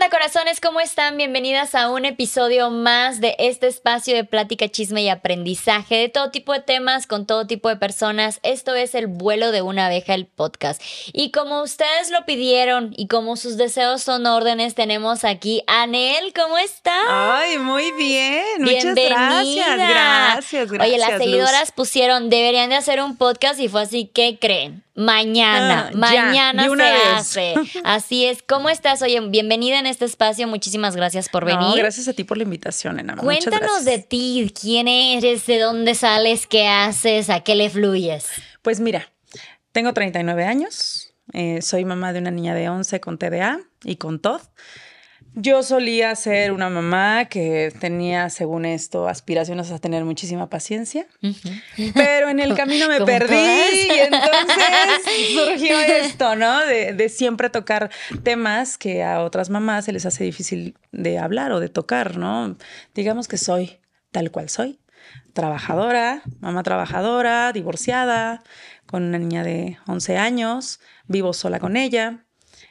onda, corazones? ¿Cómo están? Bienvenidas a un episodio más de este espacio de plática, chisme y aprendizaje de todo tipo de temas con todo tipo de personas. Esto es El vuelo de una abeja, el podcast. Y como ustedes lo pidieron y como sus deseos son órdenes, tenemos aquí a Anel. ¿Cómo está? Ay, muy bien. Muchas gracias. Gracias, gracias. Oye, las seguidoras pusieron, deberían de hacer un podcast y fue así, ¿qué creen? Mañana, Ah, mañana se hace. Así es. ¿Cómo estás? Oye, bienvenida en este espacio. Muchísimas gracias por venir. No, gracias a ti por la invitación. Muchas Cuéntanos de ti, quién eres, de dónde sales, qué haces, a qué le fluyes. Pues mira, tengo 39 años. eh, soy mamá de una niña de 11 con TDA y con TOD. Yo solía ser una mamá que tenía, según esto, aspiraciones a tener muchísima paciencia, pero en el camino me perdí todas. y entonces surgió esto, ¿no? De, de siempre tocar temas que a otras mamás se les hace difícil de hablar o de tocar, ¿no? Digamos que soy tal cual soy, trabajadora, mamá trabajadora, divorciada, con una niña de 11 años, vivo sola con ella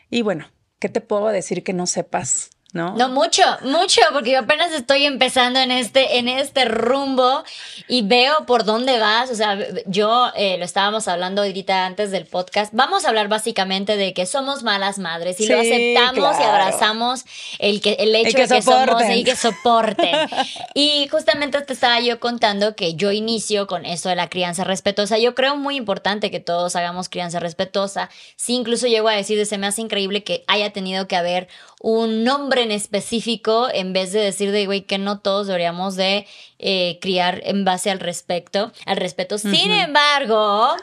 y bueno, ¿qué te puedo decir que no sepas? ¿No? No mucho, mucho, porque yo apenas estoy empezando en este, en este rumbo y veo por dónde vas. O sea, yo eh, lo estábamos hablando ahorita antes del podcast. Vamos a hablar básicamente de que somos malas madres y lo aceptamos y abrazamos el, que, el hecho que de que somos soporten. y que soporten. y justamente te estaba yo contando que yo inicio con esto de la crianza respetuosa. Yo creo muy importante que todos hagamos crianza respetuosa. Sí, incluso llego a decir, se me hace increíble que haya tenido que haber un nombre en específico en vez de decir de, güey, que no todos deberíamos de eh, criar en base al respecto, al respeto. Sin embargo,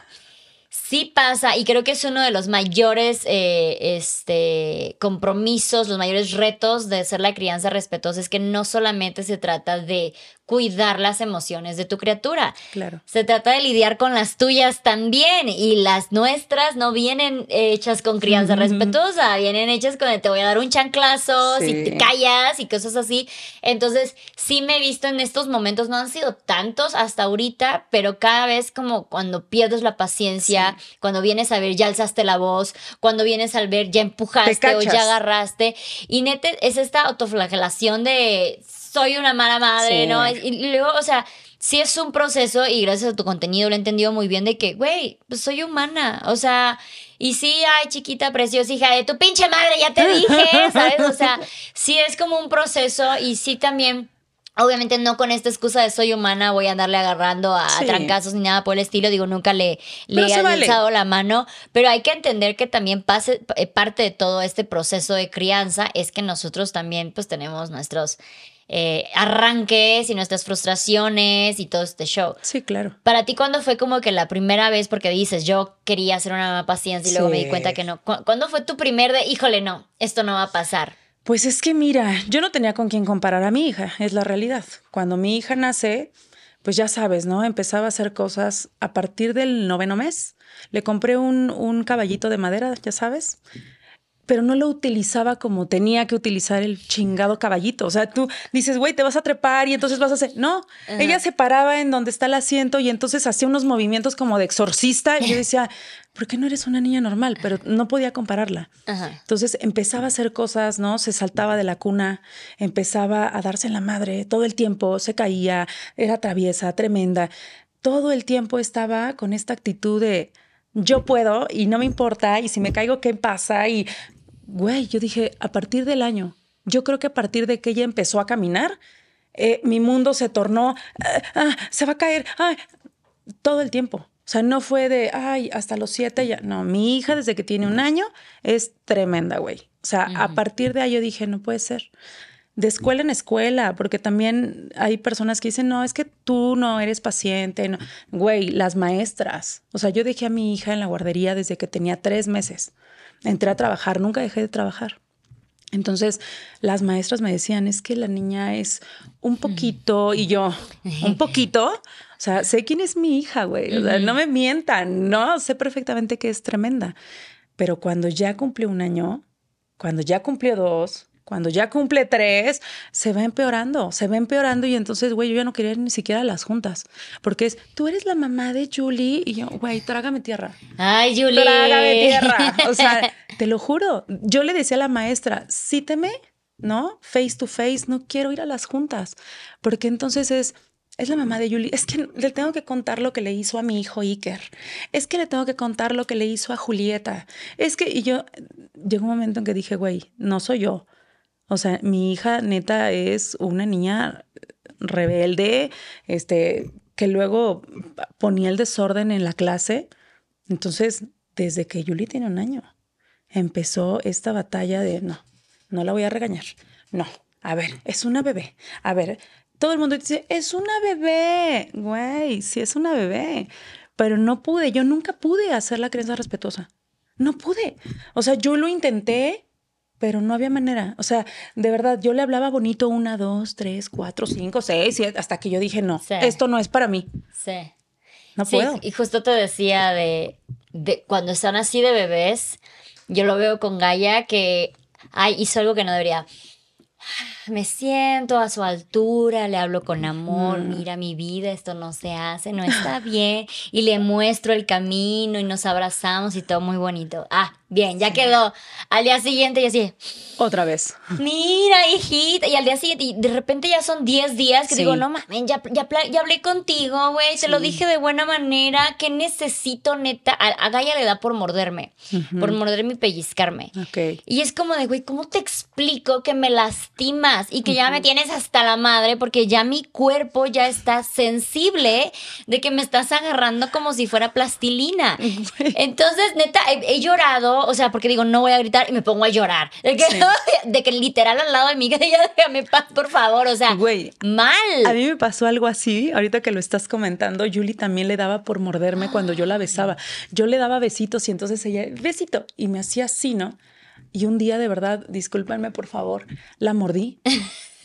sí pasa y creo que es uno de los mayores eh, este, compromisos, los mayores retos de ser la crianza respetuosa es que no solamente se trata de cuidar las emociones de tu criatura, Claro. se trata de lidiar con las tuyas también y las nuestras no vienen hechas con crianza respetuosa, vienen hechas con te voy a dar un chanclazo si Sí. te callas y cosas así. Entonces, sí me he visto en estos momentos, no han sido tantos hasta ahorita, pero cada vez como cuando pierdes la paciencia, cuando vienes a ver ya alzaste la voz, cuando vienes al ver ya empujaste o ya agarraste y neta es esta autoflagelación de soy una mala madre, Sí. ¿no? Y luego, o sea, sí es un proceso y gracias a tu contenido lo he entendido muy bien de que, güey, pues soy humana, o sea, y sí, ay, chiquita preciosa, hija de tu pinche madre, ya te dije, ¿sabes? O sea, sí es como un proceso y sí también... Obviamente no con esta excusa de soy humana voy a andarle agarrando a Sí. trancazos ni nada por el estilo. Digo, nunca le, he vale. alzado la mano. Pero hay que entender que también pase, eh, parte de todo este proceso de crianza es que nosotros también pues tenemos nuestros eh, arranques y nuestras frustraciones y todo este show. Sí, claro. Para ti, ¿cuándo fue como que la primera vez? Porque dices, yo quería ser una mamá paciente y luego me di cuenta que no. ¿Cu- ¿Cuándo fue tu primer de, híjole, no, esto no va a pasar? Pues es que mira, yo no tenía con quién comparar a mi hija, es la realidad. Cuando mi hija nace, pues ya sabes, ¿no? Empezaba a hacer cosas a partir del noveno mes. Le compré un, un caballito de madera, ya sabes, pero no lo utilizaba como tenía que utilizar el chingado caballito. O sea, tú dices, güey, te vas a trepar y entonces vas a hacer. No, ella se paraba en donde está el asiento y entonces hacía unos movimientos como de exorcista. Y yo decía, ¿por qué no eres una niña normal? Pero no podía compararla. Ajá. Entonces empezaba a hacer cosas, ¿no? Se saltaba de la cuna, empezaba a darse en la madre todo el tiempo, se caía, era traviesa, tremenda. Todo el tiempo estaba con esta actitud de yo puedo y no me importa y si me caigo, ¿qué pasa? Y, güey, yo dije, a partir del año, yo creo que a partir de que ella empezó a caminar, eh, mi mundo se tornó, ah, ah, se va a caer, ay, todo el tiempo. O sea, no fue de, ay, hasta los siete ya. No, mi hija desde que tiene un año es tremenda, güey. O sea, a partir de ahí yo dije, no puede ser. De escuela en escuela, porque también hay personas que dicen, no, es que tú no eres paciente. No. Güey, las maestras. O sea, yo dejé a mi hija en la guardería desde que tenía tres meses. Entré a trabajar, nunca dejé de trabajar. Entonces, las maestras me decían, es que la niña es un poquito, y yo, un poquito, o sea, sé quién es mi hija, güey, o sea, no me mientan, no, sé perfectamente que es tremenda, pero cuando ya cumplió un año, cuando ya cumplió dos, cuando ya cumple tres, se va empeorando, se va empeorando y entonces, güey, yo ya no quería ir ni siquiera a las juntas, porque es, tú eres la mamá de Julie y yo, güey, trágame tierra. Ay, Julie. Trágame tierra. O sea, te lo juro. Yo le decía a la maestra, cíteme ¿no? Face to face, no quiero ir a las juntas, porque entonces es, es la mamá de Julie, es que le tengo que contar lo que le hizo a mi hijo Iker, es que le tengo que contar lo que le hizo a Julieta, es que, y yo, llegó un momento en que dije, güey, no soy yo. O sea, mi hija neta es una niña rebelde, este, que luego ponía el desorden en la clase. Entonces, desde que Julie tiene un año, empezó esta batalla de, no, no la voy a regañar. No, a ver, es una bebé. A ver, todo el mundo dice, es una bebé. Güey, sí es una bebé. Pero no pude, yo nunca pude hacer la crianza respetuosa. No pude. O sea, yo lo intenté, pero no había manera. O sea, de verdad, yo le hablaba bonito una, dos, tres, cuatro, cinco, seis, siete, hasta que yo dije, no, esto no es para mí. Sí. No puedo. Y justo te decía de, de cuando están así de bebés, yo lo veo con Gaia que ay, hizo algo que no debería. Me siento a su altura, le hablo con amor, mira mi vida, esto no se hace, no está bien, y le muestro el camino y nos abrazamos y todo muy bonito. Ah, Bien, ya quedó. Al día siguiente y así. Otra vez. Mira, hijita. Y al día siguiente, y de repente ya son 10 días que digo, no mames, ya, ya, ya, hablé contigo, güey. Te lo dije de buena manera. ¿Qué necesito, neta? A, Gaia le da por morderme. Por morderme y pellizcarme. Ok. Y es como de, güey, ¿cómo te explico que me y que ya me tienes hasta la madre? Porque ya mi cuerpo ya está sensible de que me estás agarrando como si fuera plastilina. Entonces, neta, he llorado o sea, porque digo, no voy a gritar y me pongo a llorar. De que, de que literal al lado de mí, que ya déjame paz, por favor. O sea, Güey, mal. A mí me pasó algo así, ahorita que lo estás comentando, Julie también le daba por morderme cuando yo la besaba. Yo le daba besitos y entonces ella, besito, y me hacía así, ¿no? Y un día, de verdad, discúlpenme, por favor, la mordí.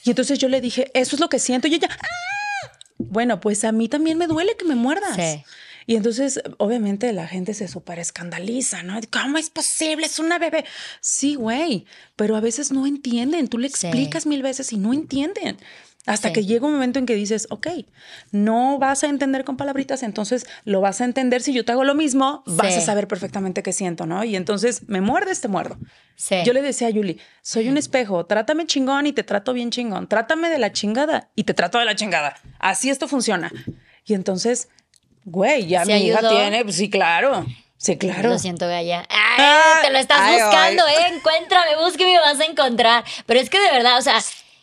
Y entonces yo le dije, eso es lo que siento. Y ella, ¡Ah! bueno, pues a mí también me duele que me muerdas. Sí. Y entonces, obviamente, la gente se súper escandaliza, ¿no? ¿Cómo es posible? Es una bebé. Sí, güey, pero a veces no entienden. Tú le explicas mil veces y no entienden. Hasta que llega un momento en que dices, ok, no vas a entender con palabritas, entonces lo vas a entender. Si yo te hago lo mismo, vas a saber perfectamente qué siento, ¿no? Y entonces me muerdes, te muerdo. Yo le decía a Yuli, soy un espejo, trátame chingón y te trato bien chingón. Trátame de la chingada y te trato de la chingada. Así esto funciona. Y entonces Güey, ya mi hija tiene, pues sí, claro. Sí, claro. Lo siento, Gaya. Ay, te lo estás buscando, ¿eh? Encuéntrame, búsqueme y me vas a encontrar. Pero es que de verdad, o sea,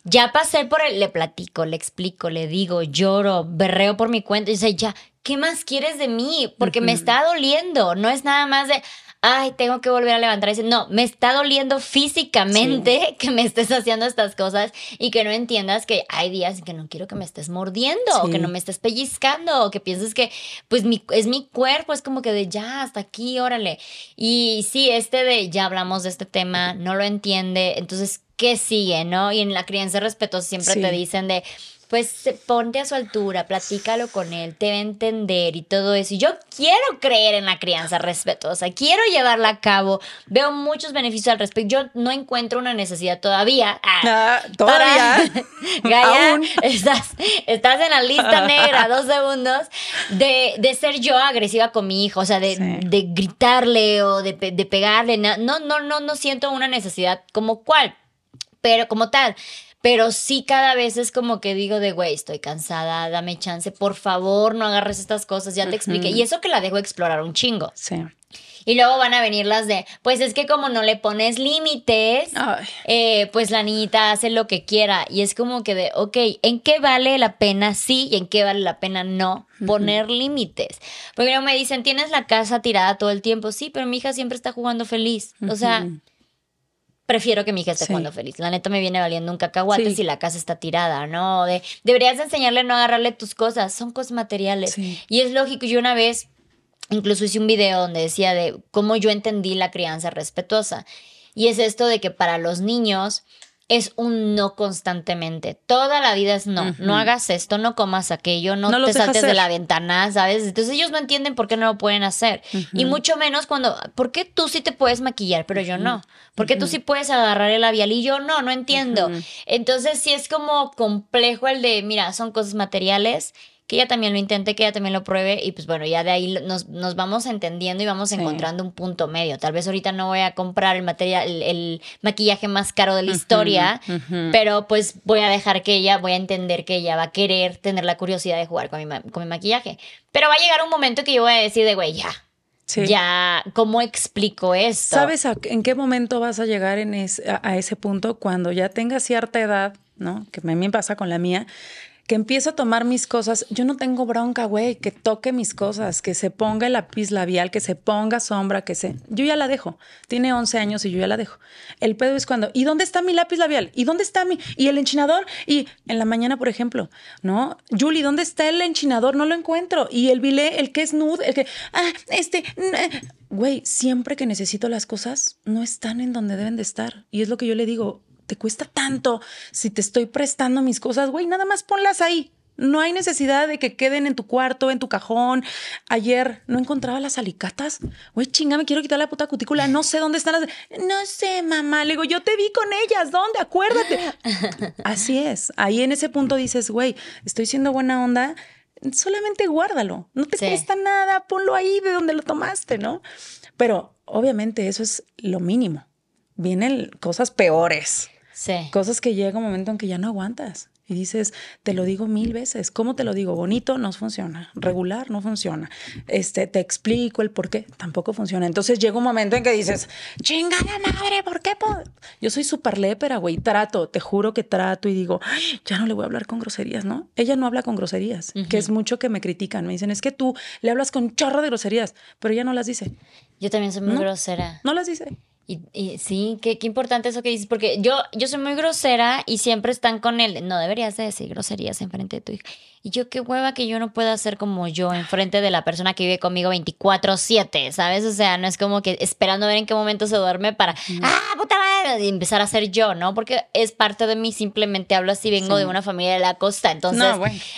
ya pasé por el. Le platico, le explico, le digo, lloro, berreo por mi cuenta. Y dice, ya, ¿qué más quieres de mí? Porque me está doliendo. No es nada más de ay, tengo que volver a levantar. Y decir, no, me está doliendo físicamente que me estés haciendo estas cosas y que no entiendas que hay días en que no quiero que me estés mordiendo o que no me estés pellizcando o que pienses que, pues, mi, es mi cuerpo, es como que de ya, hasta aquí, órale. Y sí, este de ya hablamos de este tema, no lo entiende, entonces, ¿qué sigue, no? Y en la crianza respetuosa siempre te dicen de pues ponte a su altura, platícalo con él, te va a entender y todo eso. Y yo quiero creer en la crianza respetuosa, quiero llevarla a cabo, veo muchos beneficios al respecto. Yo no encuentro una necesidad todavía. Ah, ah todavía. Gaya, estás, estás en la lista negra, dos segundos, de, de, ser yo agresiva con mi hijo, o sea, de, de gritarle o de, de pegarle. No, no, no, no siento una necesidad como cual, pero como tal pero sí cada vez es como que digo de, güey, estoy cansada, dame chance, por favor, no agarres estas cosas, ya te expliqué. Y eso que la dejo explorar un chingo. Sí. Y luego van a venir las de, pues es que como no le pones límites, eh, pues la niñita hace lo que quiera. Y es como que de, ok, ¿en qué vale la pena sí y en qué vale la pena no poner límites? Porque no me dicen, tienes la casa tirada todo el tiempo. Sí, pero mi hija siempre está jugando feliz. O sea, prefiero que mi hija esté jugando feliz. La neta me viene valiendo un cacahuate si la casa está tirada, ¿no? De, deberías enseñarle a no agarrarle tus cosas, son cosas materiales. Y es lógico, yo una vez incluso hice un video donde decía de cómo yo entendí la crianza respetuosa. Y es esto de que para los niños es un no constantemente. Toda la vida es no. No hagas esto, no comas aquello, no, te saltes de la ventana, ¿sabes? Entonces ellos no entienden por qué no lo pueden hacer. Y mucho menos cuando, ¿por qué tú sí te puedes maquillar, pero yo no? ¿Por qué tú sí puedes agarrar el labial y yo no? No entiendo. Entonces sí es como complejo el de, mira, son cosas materiales que ella también lo intente, que ella también lo pruebe y pues bueno, ya de ahí nos, nos vamos entendiendo y vamos encontrando un punto medio. Tal vez ahorita no voy a comprar el material, el, maquillaje más caro de la historia, pero pues voy a dejar que ella, voy a entender que ella va a querer tener la curiosidad de jugar con mi, con mi maquillaje. Pero va a llegar un momento que yo voy a decir de, güey, ya, Ya, ¿cómo explico esto? ¿Sabes en qué momento vas a llegar en a, ese punto? Cuando ya tengas cierta edad, ¿no? Que a mí pasa con la mía, que empiezo a tomar mis cosas. Yo no tengo bronca, güey, que toque mis cosas, que se ponga el lápiz labial, que se ponga sombra, que se... Yo ya la dejo. Tiene 11 años y yo ya la dejo. El pedo es cuando, ¿y dónde está mi lápiz labial? ¿Y dónde está mi... y el enchinador? Y en la mañana, por ejemplo, ¿no? Julie, ¿dónde está el enchinador? No lo encuentro. Y el bilé, el que es nude, el que... Ah, este... Güey, siempre que necesito las cosas, no están en donde deben de estar. Y es lo que yo le digo, te cuesta tanto si te estoy prestando mis cosas, güey, nada más ponlas ahí. No hay necesidad de que queden en tu cuarto, en tu cajón. Ayer no encontraba las alicatas. Güey, chinga, me quiero quitar la puta cutícula. No sé dónde están las. No sé, mamá. Le digo, yo te vi con ellas. ¿Dónde? Acuérdate. Así es. Ahí en ese punto dices, güey, estoy siendo buena onda. Solamente guárdalo. No te cuesta nada. Ponlo ahí de donde lo tomaste, ¿no? Pero obviamente eso es lo mínimo. Vienen cosas peores. Cosas que llega un momento en que ya no aguantas. Y dices, te lo digo mil veces. ¿Cómo te lo digo? Bonito no funciona. Regular no funciona. Este, te explico el por qué. Tampoco funciona. Entonces llega un momento en que dices, chingada madre, ¿por qué? Yo soy súper lépera, güey. Trato, te juro que trato y digo, ya no le voy a hablar con groserías, ¿no? Ella no habla con groserías, que es mucho que me critican. Me dicen, es que tú le hablas con chorro de groserías, pero ella no las dice. Yo también soy muy grosera. No las dice. Y, sí, qué, qué, importante eso que dices, porque yo, yo soy muy grosera y siempre están con él. No deberías de decir groserías enfrente de tu hija. Y yo, qué hueva que yo no pueda ser como yo enfrente de la persona que vive conmigo 24-7, ¿sabes? O sea, no es como que esperando a ver en qué momento se duerme para, ah, puta madre, y empezar a ser yo, ¿no? Porque es parte de mí, simplemente hablo así, vengo de una familia de la costa, entonces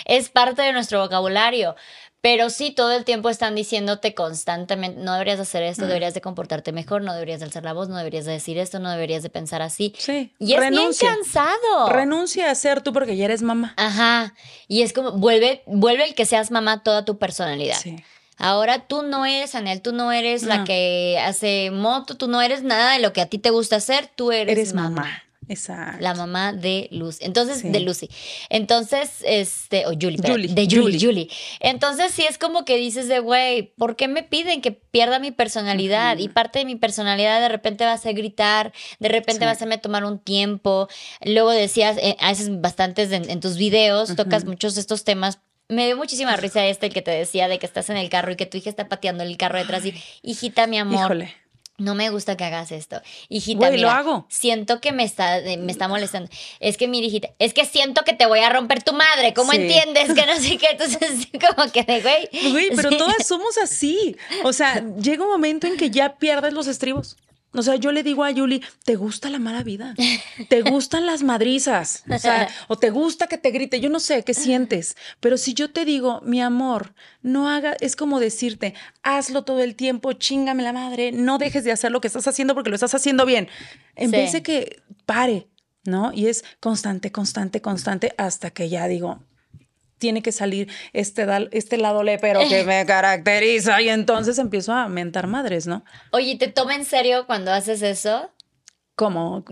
es parte de nuestro vocabulario. Pero sí, todo el tiempo están diciéndote constantemente, no deberías hacer esto, mm. deberías de comportarte mejor, no deberías de alzar la voz, no deberías de decir esto, no deberías de pensar así. Sí. Y es bien cansado. Renuncia a ser tú porque ya eres mamá. Ajá. Y es como, vuelve, vuelve el que seas mamá toda tu personalidad. Sí. Ahora tú no eres Anel, tú no eres la que hace moto, tú no eres nada de lo que a ti te gusta hacer, tú eres, mamá. Exacto. La mamá de Lucy. Entonces, de Lucy. Entonces, este, o Julie, de Julie, Julie, Entonces, sí es como que dices de, güey, ¿por qué me piden que pierda mi personalidad? Y parte de mi personalidad de repente va a ser gritar, de repente va a hacerme tomar un tiempo. Luego decías, eh, haces bastantes en, tus videos, tocas muchos de estos temas me dio muchísima risa este el que te decía de que estás en el carro y que tu hija está pateando el carro detrás y hijita mi amor Híjole no me gusta que hagas esto. Hijita, lo hago. siento que me está, me está molestando. Es que, mi hijita, es que siento que te voy a romper tu madre. ¿Cómo entiendes? Que no sé qué. Entonces, como que de güey. Güey, pero todas somos así. O sea, llega un momento en que ya pierdes los estribos. O sea, yo le digo a Yuli, ¿te gusta la mala vida? ¿Te gustan las madrizas? O sea, o te gusta que te grite, yo no sé qué sientes, pero si yo te digo, mi amor, no haga, es como decirte, hazlo todo el tiempo, chingame la madre, no dejes de hacer lo que estás haciendo porque lo estás haciendo bien. En vez de que pare, ¿no? Y es constante, constante, constante hasta que ya digo, tiene que salir este, este lado lepero que me caracteriza y entonces empiezo a mentar madres, ¿no? Oye, ¿te toma en serio cuando haces eso? ¿Cómo?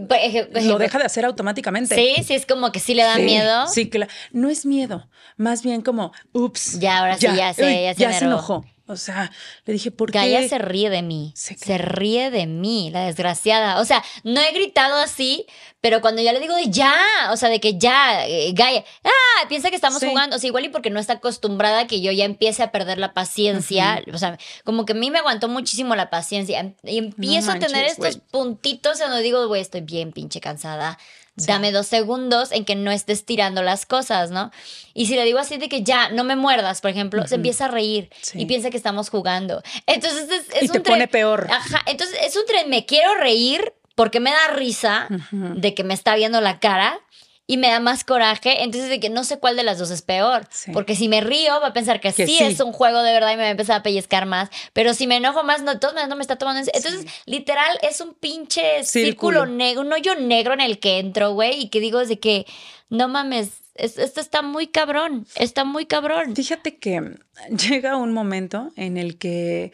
lo deja de hacer automáticamente. Sí, sí, es como que sí le da miedo. Sí, claro. No es miedo, más bien como, ups. Ya, ahora sí, ya, se, ya se enojó. O sea, le dije, ¿por qué? Gaia se ríe de mí. Se ríe de mí, la desgraciada. O sea, no he gritado así, pero cuando ya le digo de ya, o sea, de que ya, eh, Gaia, ah, piensa que estamos jugando. O sea, igual y porque no está acostumbrada que yo ya empiece a perder la paciencia. O sea, como que a mí me aguantó muchísimo la paciencia. Y empiezo a tener estos puntitos en donde digo, güey, estoy bien pinche cansada Dame dos segundos en que no estés tirando las cosas, ¿no? Y si le digo así de que ya, no me muerdas, por ejemplo, se empieza a reír y piensa que estamos jugando. Entonces es, y te pone peor. Ajá, entonces es un tren, me quiero reír porque me da risa de que me está viendo la cara y me da más coraje. Entonces, de que no sé cuál de las dos es peor. Porque si me río, va a pensar que, sí, es un juego de verdad y me va a empezar a pellizcar más. Pero si me enojo más, no, todos no me está tomando en Entonces, literal, es un pinche círculo, negro, un hoyo negro en el que entro, güey, y que digo de que no mames esto está muy cabrón, está muy cabrón. Fíjate que llega un momento en el que,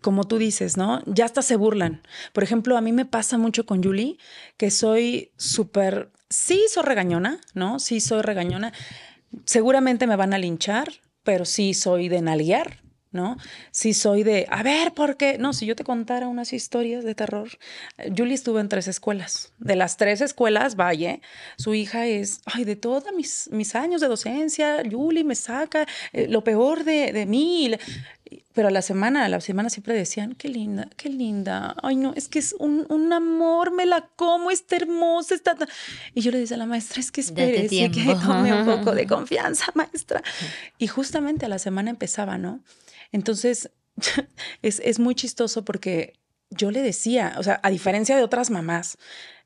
como tú dices, ¿no? Ya hasta se burlan. Por ejemplo, a mí me pasa mucho con Julie, que soy súper, sí soy regañona, ¿no? Sí soy regañona. Seguramente me van a linchar, pero sí soy de nalguear, ¿no? Si soy de, a ver, ¿por qué? No, si yo te contara unas historias de terror. Julie estuvo en tres escuelas. De las tres escuelas, Valle, su hija es, ay, de todos mis, mis años de docencia, Julie me saca eh, lo peor de, de mí. Pero a la semana, a la semana siempre decían, qué linda, qué linda. Ay, no, es que es un, un amor, me la como, está hermosa, está... Y yo le decía a la maestra, es que espere, que tome un poco de confianza, maestra. Y justamente a la semana empezaba, ¿no? Entonces, es, es muy chistoso porque yo le decía, o sea, a diferencia de otras mamás,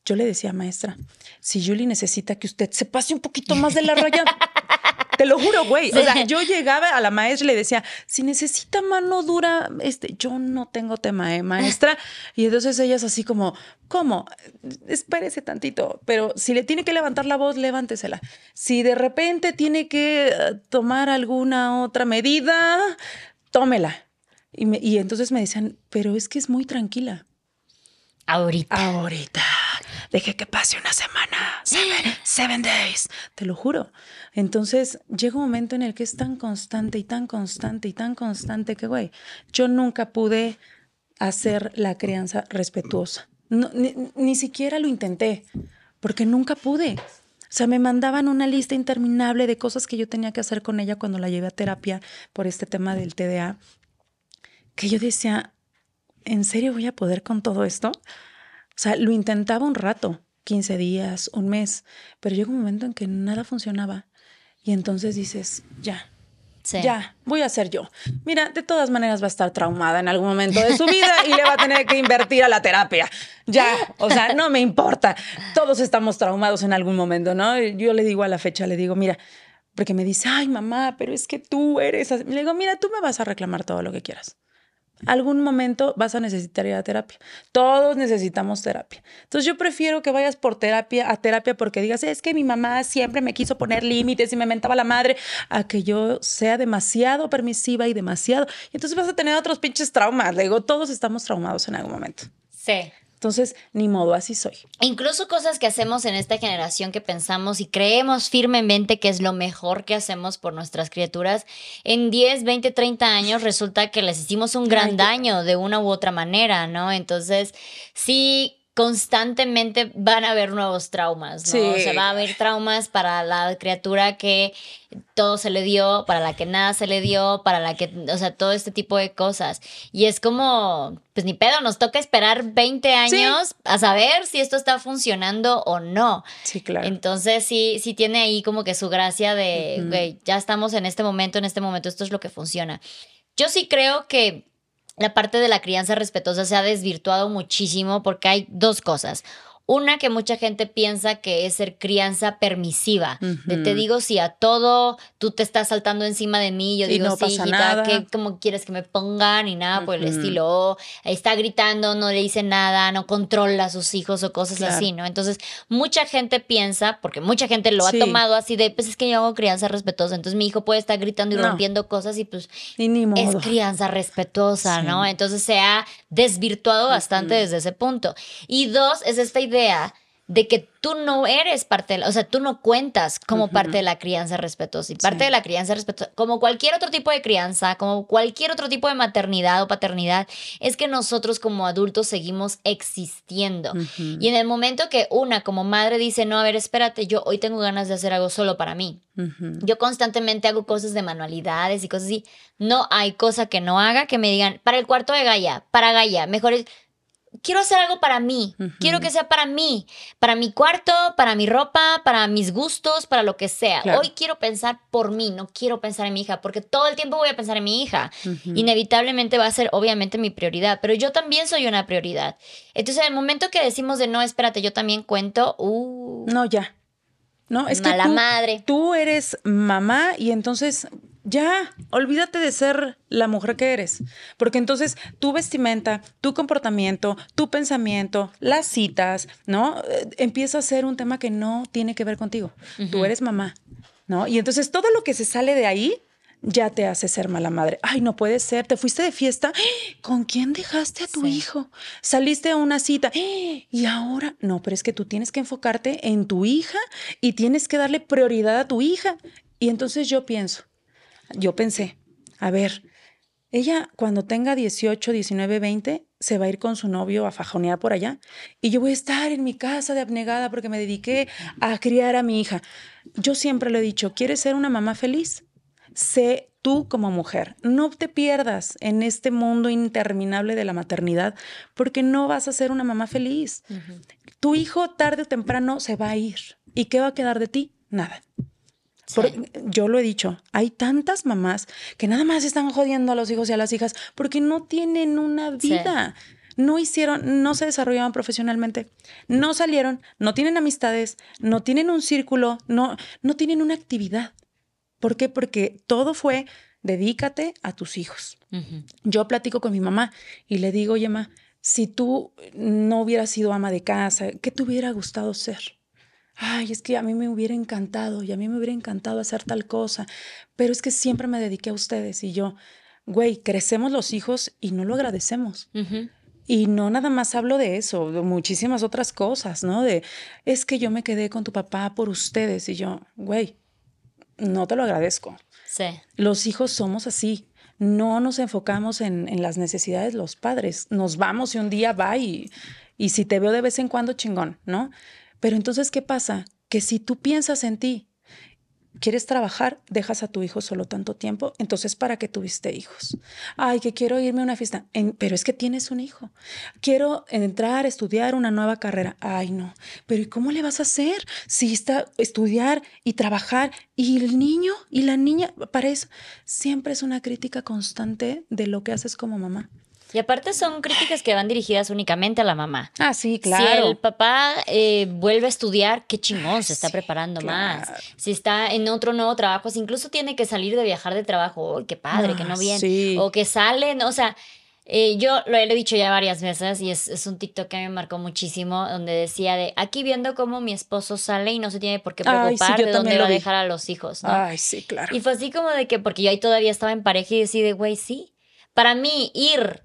yo le decía, maestra, si Julie necesita que usted se pase un poquito más de la raya, te lo juro, güey. O sea, yo llegaba a la maestra y le decía, si necesita mano dura, este, yo no tengo tema, ¿eh, maestra? Y entonces ella es así como, ¿cómo? Espérese tantito, pero si le tiene que levantar la voz, levántesela. Si de repente tiene que eh, tomar alguna otra medida, tómela. Y, y entonces me decían, pero es que es muy tranquila. Ahorita. Ahorita. Deje que pase una semana. Seven, days. Te lo juro. Entonces llega un momento en el que es tan constante y tan constante y tan constante que, güey, yo nunca pude hacer la crianza respetuosa. ni, ni siquiera lo intenté, porque nunca pude. O sea, me mandaban una lista interminable de cosas que yo tenía que hacer con ella cuando la llevé a terapia por este tema del TDA, que yo decía, ¿en serio voy a poder con todo esto? O sea, lo intentaba un rato, 15 días, un mes, pero llega un momento en que nada funcionaba. Y entonces dices, ya, ya, voy a ser yo. Mira, de todas maneras va a estar traumada en algún momento de su vida y le va a tener que invertir a la terapia. Ya, o sea, no me importa. Todos estamos traumados en algún momento, ¿no? Yo le digo a la fecha, le digo, mira, porque me dice, ay, mamá, pero es que tú eres... Le digo, mira, tú me vas a reclamar todo lo que quieras algún momento vas a necesitar ir a terapia. Todos necesitamos terapia. Entonces yo prefiero que vayas por terapia a terapia porque digas, es que mi mamá siempre me quiso poner límites y me mentaba la madre, a que yo sea demasiado permisiva y demasiado. Y entonces vas a tener otros pinches traumas. Le digo, todos estamos traumados en algún momento. Sí. Entonces, ni modo, así soy. Incluso cosas que hacemos en esta generación que pensamos y creemos firmemente que es lo mejor que hacemos por nuestras criaturas, en 10, 20, 30 años resulta que les hicimos un gran daño de una u otra manera, ¿no? Entonces, sí constantemente van a haber nuevos traumas, ¿no? Sí. O sea, va a haber traumas para la criatura que todo se le dio, para la que nada se le dio, para la que, o sea, todo este tipo de cosas. Y es como, pues ni pedo, nos toca esperar 20 años a saber si esto está funcionando o no. Sí, claro. Entonces, sí, sí tiene ahí como que su gracia de, güey, ya estamos en este momento, en este momento, esto es lo que funciona. Yo sí creo que la parte de la crianza respetuosa se ha desvirtuado muchísimo porque hay dos cosas. Una que mucha gente piensa que es ser crianza permisiva. de te digo si a todo tú te estás saltando encima de mí, yo digo no sí, hijita, ¿qué, ¿cómo quieres que me pongan? Y nada por el estilo. está gritando, no le dice nada, no controla a sus hijos o cosas así, ¿no? Entonces, mucha gente piensa, porque mucha gente lo ha tomado así de, pues es que yo hago crianza respetuosa. Entonces mi hijo puede estar gritando y rompiendo cosas y pues es crianza respetuosa, ¿no? Entonces se ha desvirtuado bastante desde ese punto. Y dos, es esta idea de que tú no eres parte, de la, o sea, tú no cuentas como parte de la crianza respetuosa. Y parte de la crianza respetuosa, como cualquier otro tipo de crianza, como cualquier otro tipo de maternidad o paternidad, es que nosotros como adultos seguimos existiendo. Y en el momento que una como madre dice, no, a ver, espérate, yo hoy tengo ganas de hacer algo solo para mí. Yo constantemente hago cosas de manualidades y cosas así. No hay cosa que no haga que me digan, para el cuarto de Gaia, para Gaia, mejor es quiero hacer algo para mí, quiero que sea para mí, para mi cuarto, para mi ropa, para mis gustos, para lo que sea. Hoy quiero pensar por mí, no quiero pensar en mi hija, porque todo el tiempo voy a pensar en mi hija. Inevitablemente va a ser obviamente mi prioridad, pero yo también soy una prioridad. Entonces, en el momento que decimos de no, espérate, yo también cuento, uh, no, ya. No, es que tú, madre. tú eres mamá y entonces ya, olvídate de ser la mujer que eres, porque entonces tu vestimenta, tu comportamiento, tu pensamiento, las citas, ¿no? Eh, empieza a ser un tema que no tiene que ver contigo. Tú eres mamá. ¿no? Y entonces todo lo que se sale de ahí ya te hace ser mala madre. Ay, no puede ser, te fuiste de fiesta. ¿Con quién dejaste a tu hijo? Saliste a una cita. Y ahora, no, pero es que tú tienes que enfocarte en tu hija y tienes que darle prioridad a tu hija. Y entonces yo pienso, yo pensé, a ver, ella cuando tenga 18, 19, 20, se va a ir con su novio a fajonear por allá y yo voy a estar en mi casa de abnegada porque me dediqué a criar a mi hija. Yo siempre le he dicho, ¿quieres ser una mamá feliz? Sé tú como mujer. No te pierdas en este mundo interminable de la maternidad porque no vas a ser una mamá feliz. Tu hijo tarde o temprano se va a ir. ¿Y qué va a quedar de ti? Nada. Yo lo he dicho, hay tantas mamás que nada más están jodiendo a los hijos y a las hijas porque no tienen una vida. No hicieron, no se desarrollaban profesionalmente, no salieron, no tienen amistades, no tienen un círculo, no, no tienen una actividad. ¿Por qué? Porque todo fue dedícate a tus hijos. Yo platico con mi mamá y le digo, oye, ma, si tú no hubieras sido ama de casa, ¿qué te hubiera gustado ser? Ay, es que a mí me hubiera encantado y a mí me hubiera encantado hacer tal cosa, pero es que siempre me dediqué a ustedes y yo, güey, crecemos los hijos y no lo agradecemos. Y no nada más hablo de eso, de muchísimas otras cosas, ¿no? De, es que yo me quedé con tu papá por ustedes y yo, güey, no te lo agradezco. Sí. Los hijos somos así. No nos enfocamos en, en las necesidades de los padres. Nos vamos y un día va y, y si te veo de vez en cuando, chingón, ¿no? Pero entonces, ¿qué pasa? Que si tú piensas en ti quieres trabajar, dejas a tu hijo solo tanto tiempo, entonces ¿para qué tuviste hijos? Ay, que quiero irme a una fiesta, pero es que tienes un hijo. Quiero entrar, estudiar una nueva carrera. Ay, no, pero ¿y cómo le vas a hacer si está estudiar y trabajar y el niño y la niña? Para eso siempre es una crítica constante de lo que haces como mamá. Y aparte son críticas que van dirigidas únicamente a la mamá. Ah, sí, claro. Si el papá eh, vuelve a estudiar, qué chingón, se está preparando más. Si está en otro nuevo trabajo, si incluso tiene que salir de viajar de trabajo, qué padre, que no ah, viene. O que salen, o sea, eh, yo lo he dicho ya varias veces y es, un TikTok que me marcó muchísimo, donde decía de aquí viendo cómo mi esposo sale y no se tiene por qué preocupar de dónde va a dejar a los hijos. ¿no? Ay, sí, claro. Y fue así como de que, porque yo ahí todavía estaba en pareja y decía de, güey, sí. Para mí, ir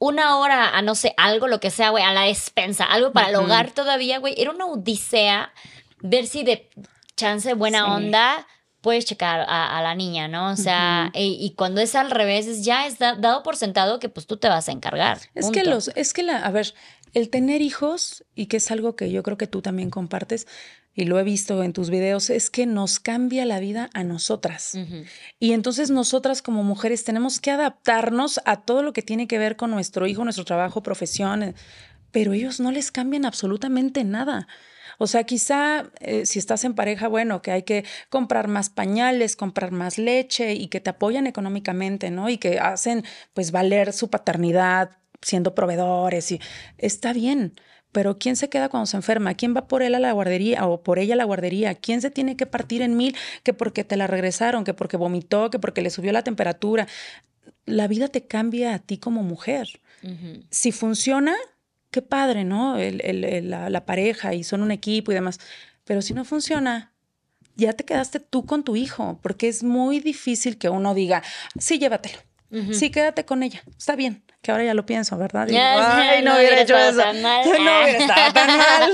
una hora a no sé, algo, lo que sea, güey, a la despensa, algo para el hogar todavía, güey, era una odisea ver si de chance buena onda puedes checar a, la niña, ¿no? O sea, y, cuando es al revés, es ya es dado por sentado que pues tú te vas a encargar. Es que los, es que la, a ver, el tener hijos, y que es algo que yo creo que tú también compartes, y lo he visto en tus videos, es que nos cambia la vida a nosotras. Y entonces nosotras como mujeres tenemos que adaptarnos a todo lo que tiene que ver con nuestro hijo, nuestro trabajo, profesión, eh, pero ellos no les cambian absolutamente nada. O sea, quizá eh, si estás en pareja, bueno, que hay que comprar más pañales, comprar más leche y que te apoyan económicamente, ¿no? Y que hacen pues valer su paternidad siendo proveedores y está bien. Pero ¿quién se queda cuando se enferma? ¿Quién va por él a la guardería o por ella a la guardería? ¿Quién se tiene que partir en mil que porque te la regresaron, que porque vomitó, que porque le subió la temperatura? La vida te cambia a ti como mujer. Si funciona, qué padre, ¿no? la, la pareja y son un equipo y demás. Pero si no funciona, ya te quedaste tú con tu hijo, porque es muy difícil que uno diga, sí, llévatelo, sí, quédate con ella, está bien que ahora ya lo pienso, ¿verdad? Ay, no, hubiera hecho eso. Tan mal. No hubiera estado tan mal.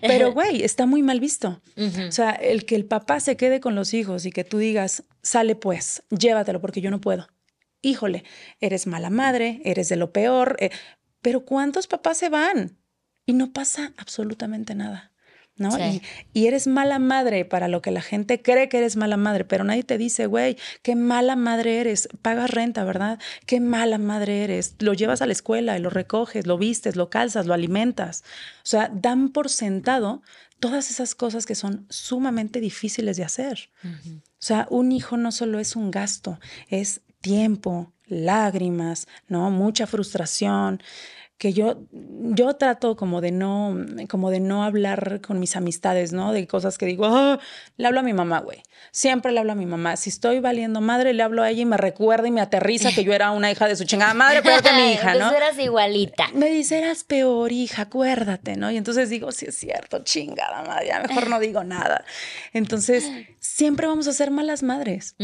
Pero, güey, está muy mal visto. O sea, el que el papá se quede con los hijos y que tú digas, sale pues, llévatelo porque yo no puedo. Híjole, eres mala madre, eres de lo peor. Eh, pero ¿cuántos papás se van? Y no pasa absolutamente nada. ¿No? Y, eres mala madre para lo que la gente cree que eres mala madre, pero nadie te dice, güey, qué mala madre eres, pagas renta, ¿verdad? Qué mala madre eres, lo llevas a la escuela y lo recoges, lo vistes, lo calzas, lo alimentas. O sea, dan por sentado todas esas cosas que son sumamente difíciles de hacer. O sea, un hijo no solo es un gasto, es tiempo, lágrimas, ¿no? Mucha frustración. Que yo, yo trato como de no, como de no hablar con mis amistades, ¿no? De cosas que digo, ah, le hablo a mi mamá, güey. Siempre le hablo a mi mamá. Si estoy valiendo madre, le hablo a ella y me recuerda y me aterriza que yo era una hija de su chingada madre, pero que mi hija, ¿no? Tú eras igualita. Me dice, eras peor, hija, acuérdate, ¿no? Y entonces digo, sí es cierto, chingada madre, ya mejor no digo nada. Entonces, siempre vamos a ser malas madres,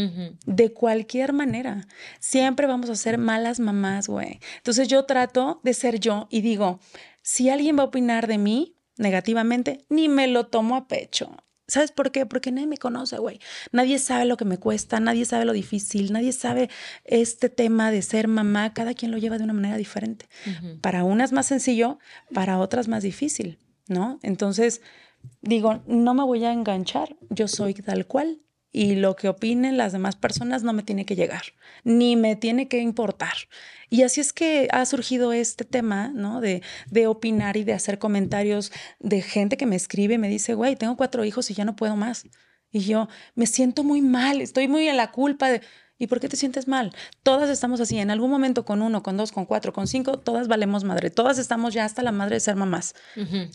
de cualquier manera. Siempre vamos a ser malas mamás, güey. Entonces yo trato de ser yo y digo, si alguien va a opinar de mí negativamente, ni me lo tomo a pecho. ¿Sabes por qué? Porque nadie me conoce, güey. Nadie sabe lo que me cuesta, nadie sabe lo difícil, nadie sabe este tema de ser mamá. Cada quien lo lleva de una manera diferente. Para unas más sencillo, para otras más difícil, ¿no? Entonces, digo, no me voy a enganchar, yo soy tal cual y lo que opinen las demás personas no me tiene que llegar, ni me tiene que importar. Y así es que ha surgido este tema, ¿no? De, de opinar y de hacer comentarios de gente que me escribe y me dice, güey, tengo cuatro hijos y ya no puedo más. Y yo me siento muy mal, estoy muy en la culpa de... ¿Y por qué te sientes mal? Todas estamos así, en algún momento con uno, con dos, con cuatro, con cinco, todas valemos madre, todas estamos ya hasta la madre de ser mamás.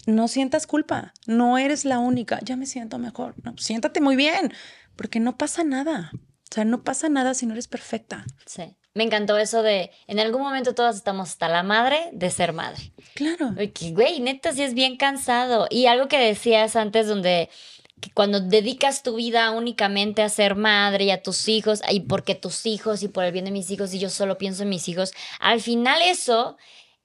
No sientas culpa, no eres la única, ya me siento mejor, no, siéntate muy bien, porque no pasa nada. O sea, no pasa nada si no eres perfecta. Sí. Me encantó eso de, en algún momento todas estamos hasta la madre de ser madre. Claro. güey, neta, sí es bien cansado. Y algo que decías antes donde que cuando dedicas tu vida únicamente a ser madre y a tus hijos, y porque tus hijos y por el bien de mis hijos y yo solo pienso en mis hijos, al final eso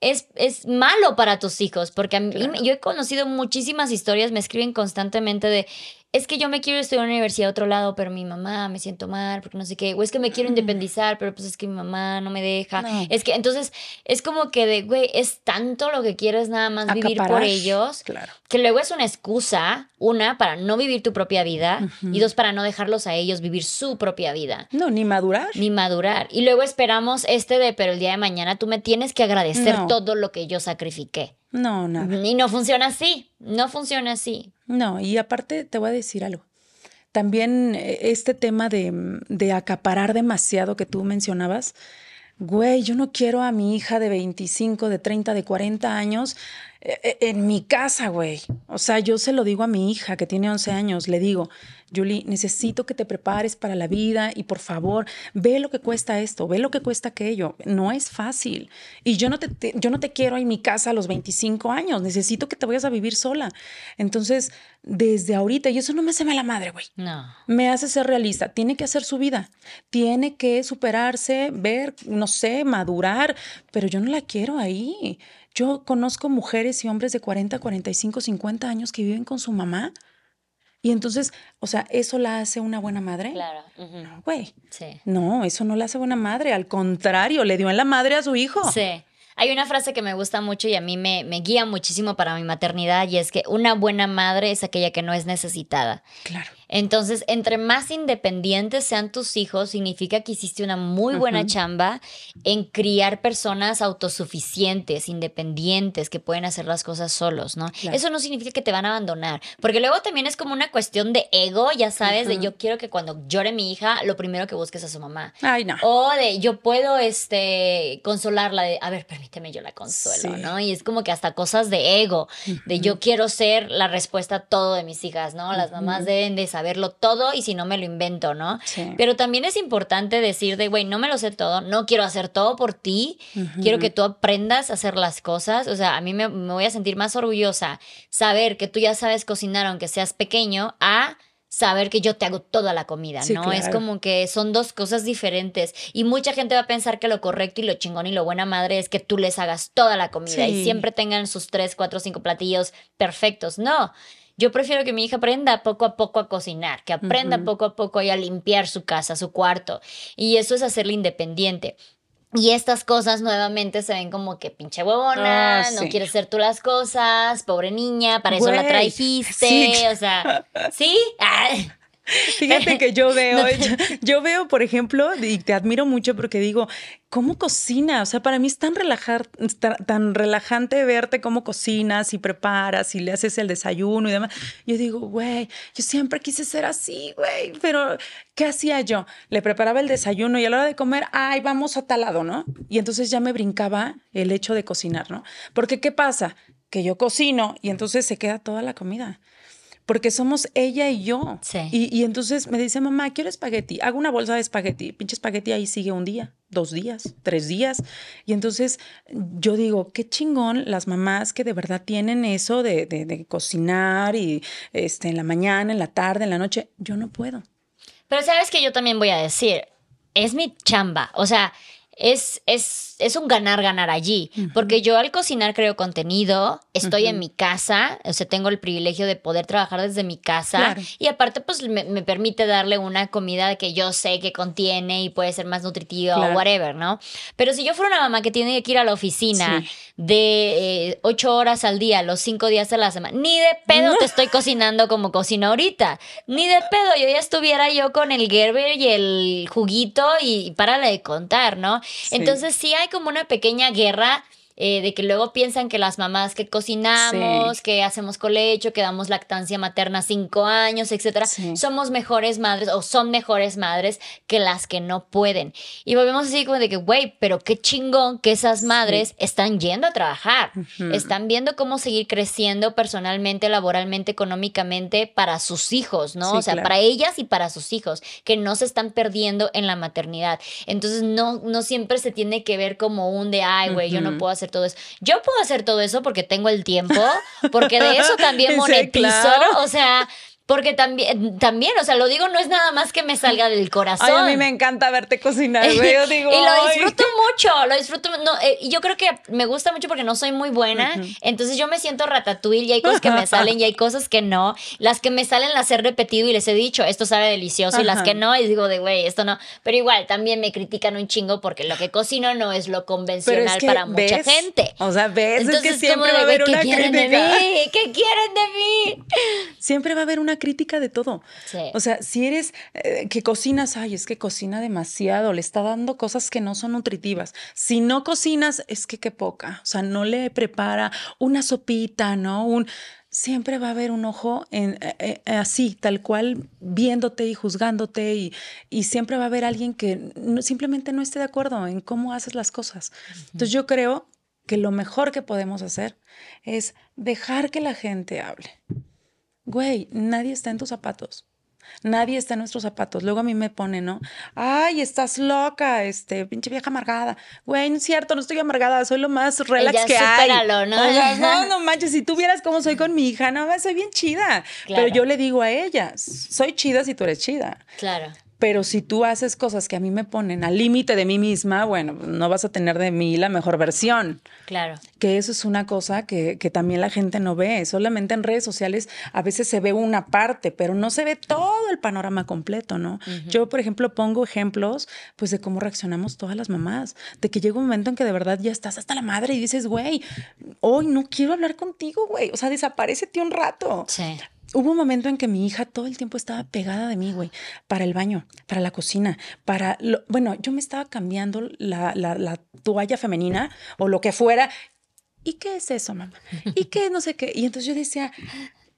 es, es malo para tus hijos, porque a mí, yo he conocido muchísimas historias, me escriben constantemente de, es que yo me quiero estudiar en una universidad a otro lado, pero mi mamá me siento mal, porque no sé qué, o es que me quiero independizar, pero pues es que mi mamá no me deja. Es que entonces es como que de, güey, es tanto lo que quieres nada más vivir por ellos, claro. que luego es una excusa, una, para no vivir tu propia vida, y dos, para no dejarlos a ellos vivir su propia vida. No, ni madurar. Ni madurar. Y luego esperamos este de, pero el día de mañana tú me tienes que agradecer todo lo que yo sacrifiqué. No, nada. Y no funciona así, no funciona así. No, y aparte te voy a decir algo. También eh, este tema de, de acaparar demasiado que tú mencionabas, güey, yo no quiero a mi hija de 25, de 30, de 40 años eh, eh, en mi casa, güey. O sea, yo se lo digo a mi hija que tiene 11 años, le digo, Julie, necesito que te prepares para la vida y por favor, ve lo que cuesta esto, ve lo que cuesta aquello. No es fácil. Y yo no te, yo no te quiero en mi casa a los 25 años, necesito que te vayas a vivir sola. Entonces, desde ahorita, y eso no me hace mala madre, güey. No. Me hace ser realista. Tiene que hacer su vida, tiene que superarse, ver, no sé, madurar, pero yo no la quiero ahí. Yo conozco mujeres y hombres de 40, 45, 50 años que viven con su mamá y entonces, o sea, ¿eso la hace una buena madre? Claro. No, güey. Sí. No, eso no la hace buena madre. Al contrario, le dio en la madre a su hijo. Sí. Hay una frase que me gusta mucho y a mí me, me, guía muchísimo para mi maternidad y es que una buena madre es aquella que no es necesitada. Claro. Entonces, entre más independientes sean tus hijos, significa que hiciste una muy buena chamba en criar personas autosuficientes, independientes, que pueden hacer las cosas solos, ¿no? Eso no significa que te van a abandonar, porque luego también es como una cuestión de ego, ya sabes, de yo quiero que cuando llore mi hija, lo primero que busques a su mamá. Ay, no. O de yo puedo este consolarla de, a ver, permíteme, yo la consuelo, ¿no? Y es como que hasta cosas de ego, de yo quiero ser la respuesta a todo de mis hijas, ¿no? Las mamás deben de saber verlo todo y si no me lo invento, ¿no? Pero también es importante decir de, güey, no me lo sé todo, no quiero hacer todo por ti, quiero que tú aprendas a hacer las cosas, o sea, a mí me, voy a sentir más orgullosa saber que tú ya sabes cocinar aunque seas pequeño a saber que yo te hago toda la comida, ¿no? Es como que son dos cosas diferentes y mucha gente va a pensar que lo correcto y lo chingón y lo buena madre es que tú les hagas toda la comida y siempre tengan sus tres, cuatro, cinco platillos perfectos. No, yo prefiero que mi hija aprenda poco a poco a cocinar, que aprenda poco a poco a limpiar su casa, su cuarto. Y eso es hacerle independiente. Y estas cosas nuevamente se ven como que pinche huevona, ah, no quieres hacer tú las cosas, pobre niña, para eso la trajiste, o sea, ¿sí? Fíjate que yo veo, yo, veo, por ejemplo, y te admiro mucho porque digo, ¿cómo cocina? O sea, para mí es tan, relajar, tan relajante verte cómo cocinas y preparas y le haces el desayuno y demás. Yo digo, güey, yo siempre quise ser así, güey, pero ¿qué hacía yo? Le preparaba el desayuno y a la hora de comer, ay, vamos a tal lado, ¿no? Y entonces ya me brincaba el hecho de cocinar, ¿no? Porque ¿qué pasa? Que yo cocino y entonces se queda toda la comida porque somos ella y yo. Sí. Y, entonces me dice, mamá, quiero espagueti. Hago una bolsa de espagueti. Pinche espagueti ahí sigue un día, dos días, tres días. Y entonces yo digo, qué chingón las mamás que de verdad tienen eso de, de, cocinar y este, en la mañana, en la tarde, en la noche. Yo no puedo. Pero sabes que yo también voy a decir, es mi chamba. O sea, es, es, es un ganar-ganar allí, porque yo al cocinar creo contenido, estoy en mi casa, o sea, tengo el privilegio de poder trabajar desde mi casa. Y aparte pues me, permite darle una comida que yo sé que contiene y puede ser más nutritiva o whatever, ¿no? Pero si yo fuera una mamá que tiene que ir a la oficina de eh, ocho horas al día, los cinco días de la semana, ni de pedo te estoy cocinando como cocino ahorita, ni de pedo, yo ya estuviera yo con el Gerber y el juguito y, y párale de contar, ¿no? Entonces sí hay como una pequeña guerra eh, de que luego piensan que las mamás que cocinamos, que hacemos colecho, que damos lactancia materna cinco años, etcétera, somos mejores madres o son mejores madres que las que no pueden. Y volvemos así como de que, güey, pero qué chingón que esas madres están yendo a trabajar, están viendo cómo seguir creciendo personalmente, laboralmente, económicamente para sus hijos, ¿no? o sea, para ellas y para sus hijos, que no se están perdiendo en la maternidad. Entonces, no, no siempre se tiene que ver como un de, ay, güey, yo no puedo hacer todo eso. Yo puedo hacer todo eso porque tengo el tiempo, porque de eso también monetizo. O sea, porque también, también, o sea, lo digo, no es nada más que me salga del corazón. Ay, a mí me encanta verte cocinar, güey. Yo digo, y lo disfruto mucho, lo disfruto. No, eh, y yo creo que me gusta mucho porque no soy muy buena. Entonces yo me siento ratatouille y hay cosas que me salen y hay cosas que no. Las que me salen las he repetido y les he dicho, esto sabe delicioso. Y las que no, y digo de, güey, esto no. Pero igual, también me critican un chingo porque lo que cocino no es lo convencional para mucha gente. O sea, ves, es que siempre va a haber una crítica. De mí? ¿Qué quieren de mí? Siempre va a haber una crítica de todo. O sea, si eres eh, que cocinas, ay, es que cocina demasiado, le está dando cosas que no son nutritivas. Si no cocinas, es que qué poca. O sea, no le prepara una sopita, ¿no? Un siempre va a haber un ojo en, eh, eh, así, tal cual, viéndote y juzgándote y, y siempre va a haber alguien que simplemente no esté de acuerdo en cómo haces las cosas. Entonces yo creo que lo mejor que podemos hacer es dejar que la gente hable. Güey, nadie está en tus zapatos. Nadie está en nuestros zapatos. Luego a mí me pone, ¿no? Ay, estás loca, este, pinche vieja amargada. Güey, no es cierto, no estoy amargada, soy lo más relax que hay. ¿no? no, no manches, si tú vieras cómo soy con mi hija, no, soy bien chida. Pero yo le digo a ella, soy chida si tú eres chida. Claro. Pero si tú haces cosas que a mí me ponen al límite de mí misma, bueno, no vas a tener de mí la mejor versión. Claro. Que eso es una cosa que, que también la gente no ve. Solamente en redes sociales a veces se ve una parte, pero no se ve todo el panorama completo, ¿no? Yo, por ejemplo, pongo ejemplos pues de cómo reaccionamos todas las mamás, de que llega un momento en que de verdad ya estás hasta la madre y dices, güey, hoy no quiero hablar contigo, güey. O sea, desaparecete un rato. Sí hubo un momento en que mi hija todo el tiempo estaba pegada de mí, güey, para el baño, para la cocina, para... Lo, bueno, yo me estaba cambiando la, la, toalla femenina o lo que fuera. ¿Y qué es eso, mamá? ¿Y qué no sé qué? Y entonces yo decía,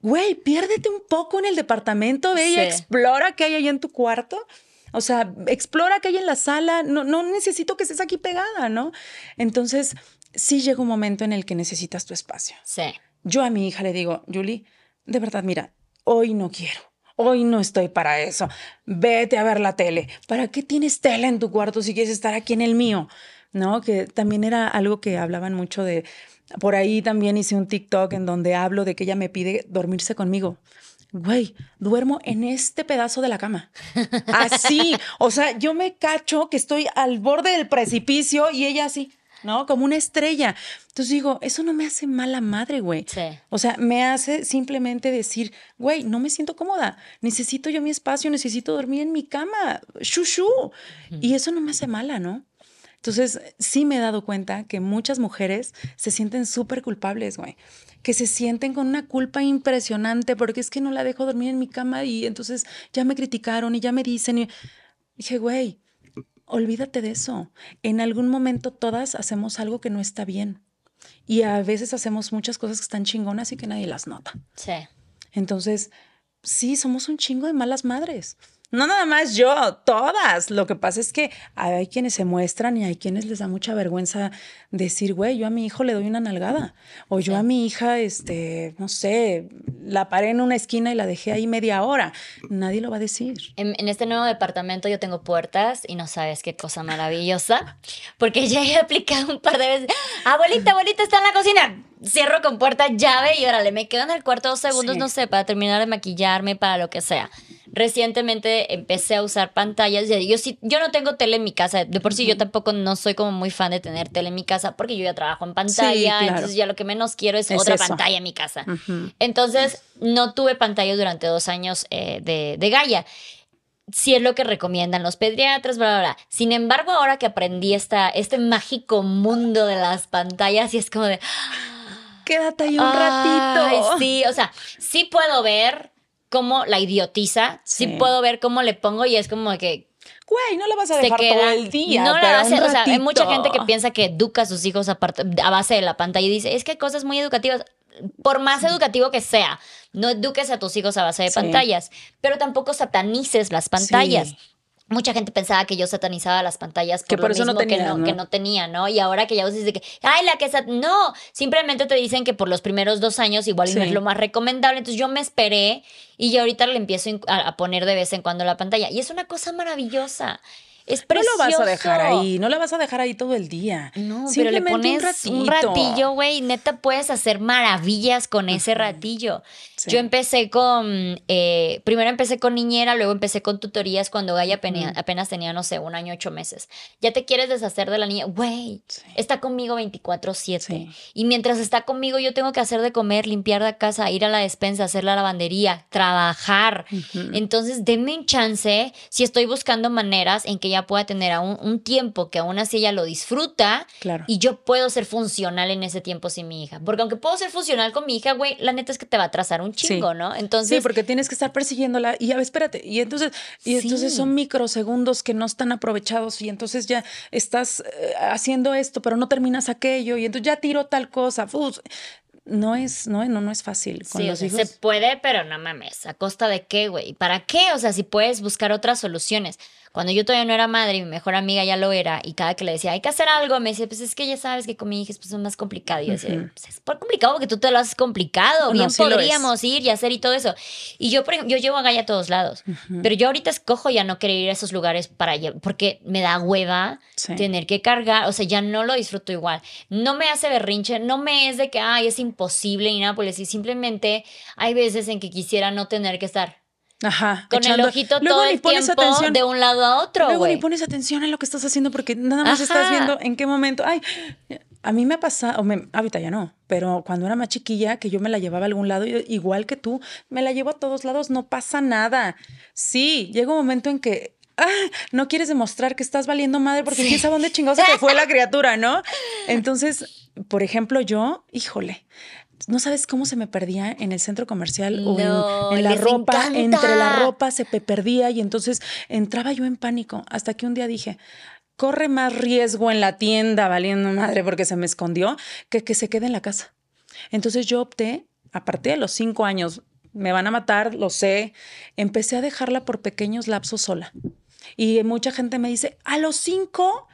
güey, piérdete un poco en el departamento, ve y explora qué hay ahí en tu cuarto. O sea, explora qué hay en la sala. No, no necesito que estés aquí pegada, ¿no? Entonces, sí llega un momento en el que necesitas tu espacio. Sí. Yo a mi hija le digo, Julie, de verdad, mira, hoy no quiero. Hoy no estoy para eso. Vete a ver la tele. ¿Para qué tienes tele en tu cuarto si quieres estar aquí en el mío? ¿No? Que también era algo que hablaban mucho de. Por ahí también hice un TikTok en donde hablo de que ella me pide dormirse conmigo. Güey, duermo en este pedazo de la cama. Así. O sea, yo me cacho que estoy al borde del precipicio y ella así. ¿No? Como una estrella. Entonces digo, eso no me hace mala madre, güey. Sí. O sea, me hace simplemente decir, güey, no me siento cómoda. Necesito yo mi espacio, necesito dormir en mi cama. Shushu. Y eso no me hace mala, ¿no? Entonces, sí me he dado cuenta que muchas mujeres se sienten súper culpables, güey. Que se sienten con una culpa impresionante porque es que no la dejo dormir en mi cama y entonces ya me criticaron y ya me dicen. Y... Dije, güey, olvídate de eso. En algún momento todas hacemos algo que no está bien. Y a veces hacemos muchas cosas que están chingonas y que nadie las nota. Sí. Entonces, sí, somos un chingo de malas madres. No nada más yo, todas. Lo que pasa es que hay quienes se muestran y hay quienes les da mucha vergüenza decir, güey, yo a mi hijo le doy una nalgada. O yo a mi hija, este, no sé, la paré en una esquina y la dejé ahí media hora. Nadie lo va a decir. En, en este nuevo departamento yo tengo puertas y no sabes qué cosa maravillosa. Porque ya he aplicado un par de veces. Abuelita, abuelita, está en la cocina cierro con puerta, llave y órale, me quedo en el cuarto dos segundos, no sé, para terminar de maquillarme, para lo que sea. Recientemente empecé a usar pantallas. Yo, sí, yo no tengo tele en mi casa. De por sí, yo tampoco no soy como muy fan de tener tele en mi casa porque yo ya trabajo en pantalla. Entonces, ya lo que menos quiero es, otra pantalla en mi casa. Entonces, no tuve pantalla durante dos años eh, de, de Gaia sí es lo que recomiendan los pediatras, bla, bla, bla. Sin embargo, ahora que aprendí esta, este mágico mundo de las pantallas, y es como de quédate ahí un ratito. Sí, o sea, sí puedo ver cómo la idiotiza, sí. puedo ver cómo le pongo y es como que Güey, no la vas a dejar todo el día. No la vas a, o sea, hay mucha gente que piensa que educa a sus hijos a, a, base de la pantalla y dice, es que hay cosas muy educativas. Por más educativo que sea, no eduques a tus hijos a base de pantallas, pero tampoco satanices las pantallas. Mucha gente pensaba que yo satanizaba las pantallas por, que por eso no tenía, que, no, que no tenía, ¿no? Y ahora que ya vos dices que, ay, la que... No, simplemente te dicen que por los primeros dos años igual no es lo más recomendable. Entonces yo me esperé y yo ahorita le empiezo a poner de vez en cuando la pantalla. Y es una cosa maravillosa. Es precioso. No lo vas a dejar ahí, no la vas a dejar ahí todo el día. No, pero le pones un, ratillo, güey, neta puedes hacer maravillas con ese ratillo. Yo empecé con, eh, primero empecé con niñera, luego empecé con tutorías cuando Gaia apenas, tenía, no sé, un año, ocho meses. Ya te quieres deshacer de la niña, güey, está conmigo 24/7. Y mientras está conmigo yo tengo que hacer de comer, limpiar la casa, ir a la despensa, hacer la lavandería, trabajar. Entonces, denme un chance si estoy buscando maneras en que ella pueda tener aún un tiempo que aún así ella lo disfruta claro. y yo puedo ser funcional en ese tiempo sin mi hija. Porque aunque puedo ser funcional con mi hija, güey, la neta es que te va a trazar un chingo, ¿no? Entonces. Sí, porque tienes que estar persiguiéndola y a ver, espérate. Y entonces, y entonces son microsegundos que no están aprovechados y entonces ya estás eh, haciendo esto, pero no terminas aquello y entonces ya tiro tal cosa. no es, no, no, no es fácil. Con sí, se puede, pero no mames. ¿A costa de qué, güey? ¿Para qué? O sea, si puedes buscar otras soluciones. Cuando yo todavía no era madre, mi mejor amiga ya lo era, y cada que le decía, hay que hacer algo, me decía, pues es que ya sabes que con mi hija es pues, más complicado. Y yo decía, pues es por complicado porque tú te lo haces complicado. Bien podríamos ir y hacer y todo eso. Y yo, por ejemplo, yo llevo a Gaia a todos lados, pero yo ahorita escojo ya no querer ir a esos lugares para porque me da hueva tener que cargar, o sea, ya no lo disfruto igual. No me hace berrinche, no me es de que, ay, es imposible y nada, pues simplemente hay veces en que quisiera no tener que estar Ajá. Con el ojito todo el tiempo de un lado a otro. Luego ni pones atención en lo que estás haciendo porque nada más estás viendo en qué momento. Ay, a mí me ha pasado, me, ahorita ya no, pero cuando era más chiquilla, que yo me la llevaba a algún lado, igual que tú, me la llevo a todos lados, no pasa nada. Sí, llega un momento en que ah, no quieres demostrar que estás valiendo madre porque quién sabe dónde chingados se te fue la criatura, ¿no? Entonces, por ejemplo, yo, híjole, no sabes cómo se me perdía en el centro comercial o en, la ropa, entre la ropa se me perdía y entonces entraba yo en pánico hasta que un día dije, corre más riesgo en la tienda valiendo madre porque se me escondió que que se quede en la casa. Entonces yo opté, a partir de los cinco años, me van a matar, lo sé, empecé a dejarla por pequeños lapsos sola. Y mucha gente me dice, a los cinco,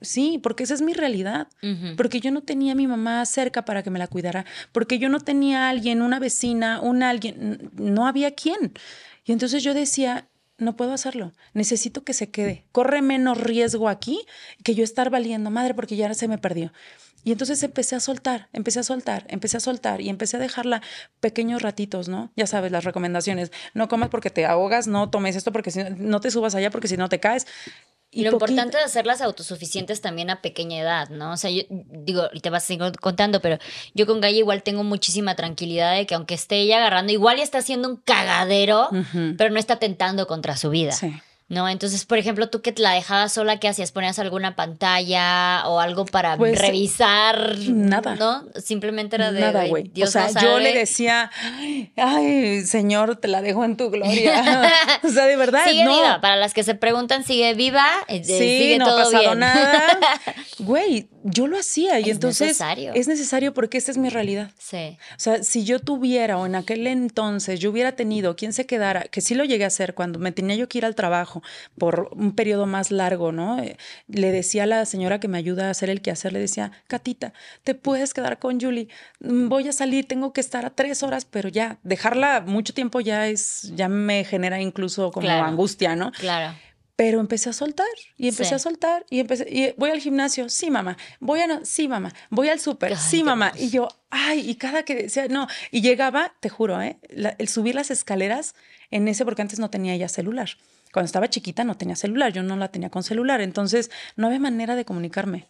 Sí, porque esa es mi realidad. Porque yo no tenía a mi mamá cerca para que me la cuidara. Porque yo no tenía a alguien, una vecina, un alguien. No había quien. Y entonces yo decía, no puedo hacerlo. Necesito que se quede. Corre menos riesgo aquí que yo estar valiendo madre porque ya se me perdió. Y entonces empecé a soltar, empecé a soltar, empecé a soltar y empecé a dejarla pequeños ratitos, ¿no? Ya sabes, las recomendaciones. No comas porque te ahogas, no tomes esto porque si no te subas allá porque si no te caes. Y lo importante de hacerlas autosuficientes también a pequeña edad, ¿no? O sea, yo digo, y te vas a seguir contando, pero yo con Gaia igual tengo muchísima tranquilidad de que aunque esté ella agarrando, igual está haciendo un cagadero, pero no está tentando contra su vida. ¿No? Entonces, por ejemplo, tú que te la dejabas sola, ¿qué hacías? ¿Ponías alguna pantalla o algo para Pues, revisar? nada. ¿No? Simplemente era de. Nada, "Ay, güey. O sea, no yo le sabe". decía, ay, señor, te la dejo en tu gloria. o sea, de verdad, Sigue no. viva. Para las que se preguntan, sigue viva. eh, Sí, sigue no ha pasado bien. nada. Güey, yo lo hacía y Es entonces necesario. es necesario porque esta es mi realidad. sí. O sea, si yo tuviera o en aquel entonces yo hubiera tenido quien se quedara, que sí lo llegué a hacer cuando me tenía yo que ir al trabajo por un periodo más largo, ¿no? Eh, Le decía a la señora que me ayuda a hacer el quehacer, le decía, Catita, te puedes quedar con Julie, Mm, voy a salir, tengo que estar a tres horas, pero ya, dejarla mucho tiempo ya es, ya me genera incluso como Claro. angustia, ¿no? Claro. Pero empecé a soltar y empecé Sí. a soltar y empecé y voy al gimnasio, sí mamá, voy a no- sí mamá, voy al súper, sí mamá y yo, ay, y cada que decía no y llegaba, te juro, ¿eh? la- el subir las escaleras en ese porque antes no tenía ya celular. Cuando estaba chiquita no tenía celular, yo no la tenía con celular, entonces no había manera de comunicarme.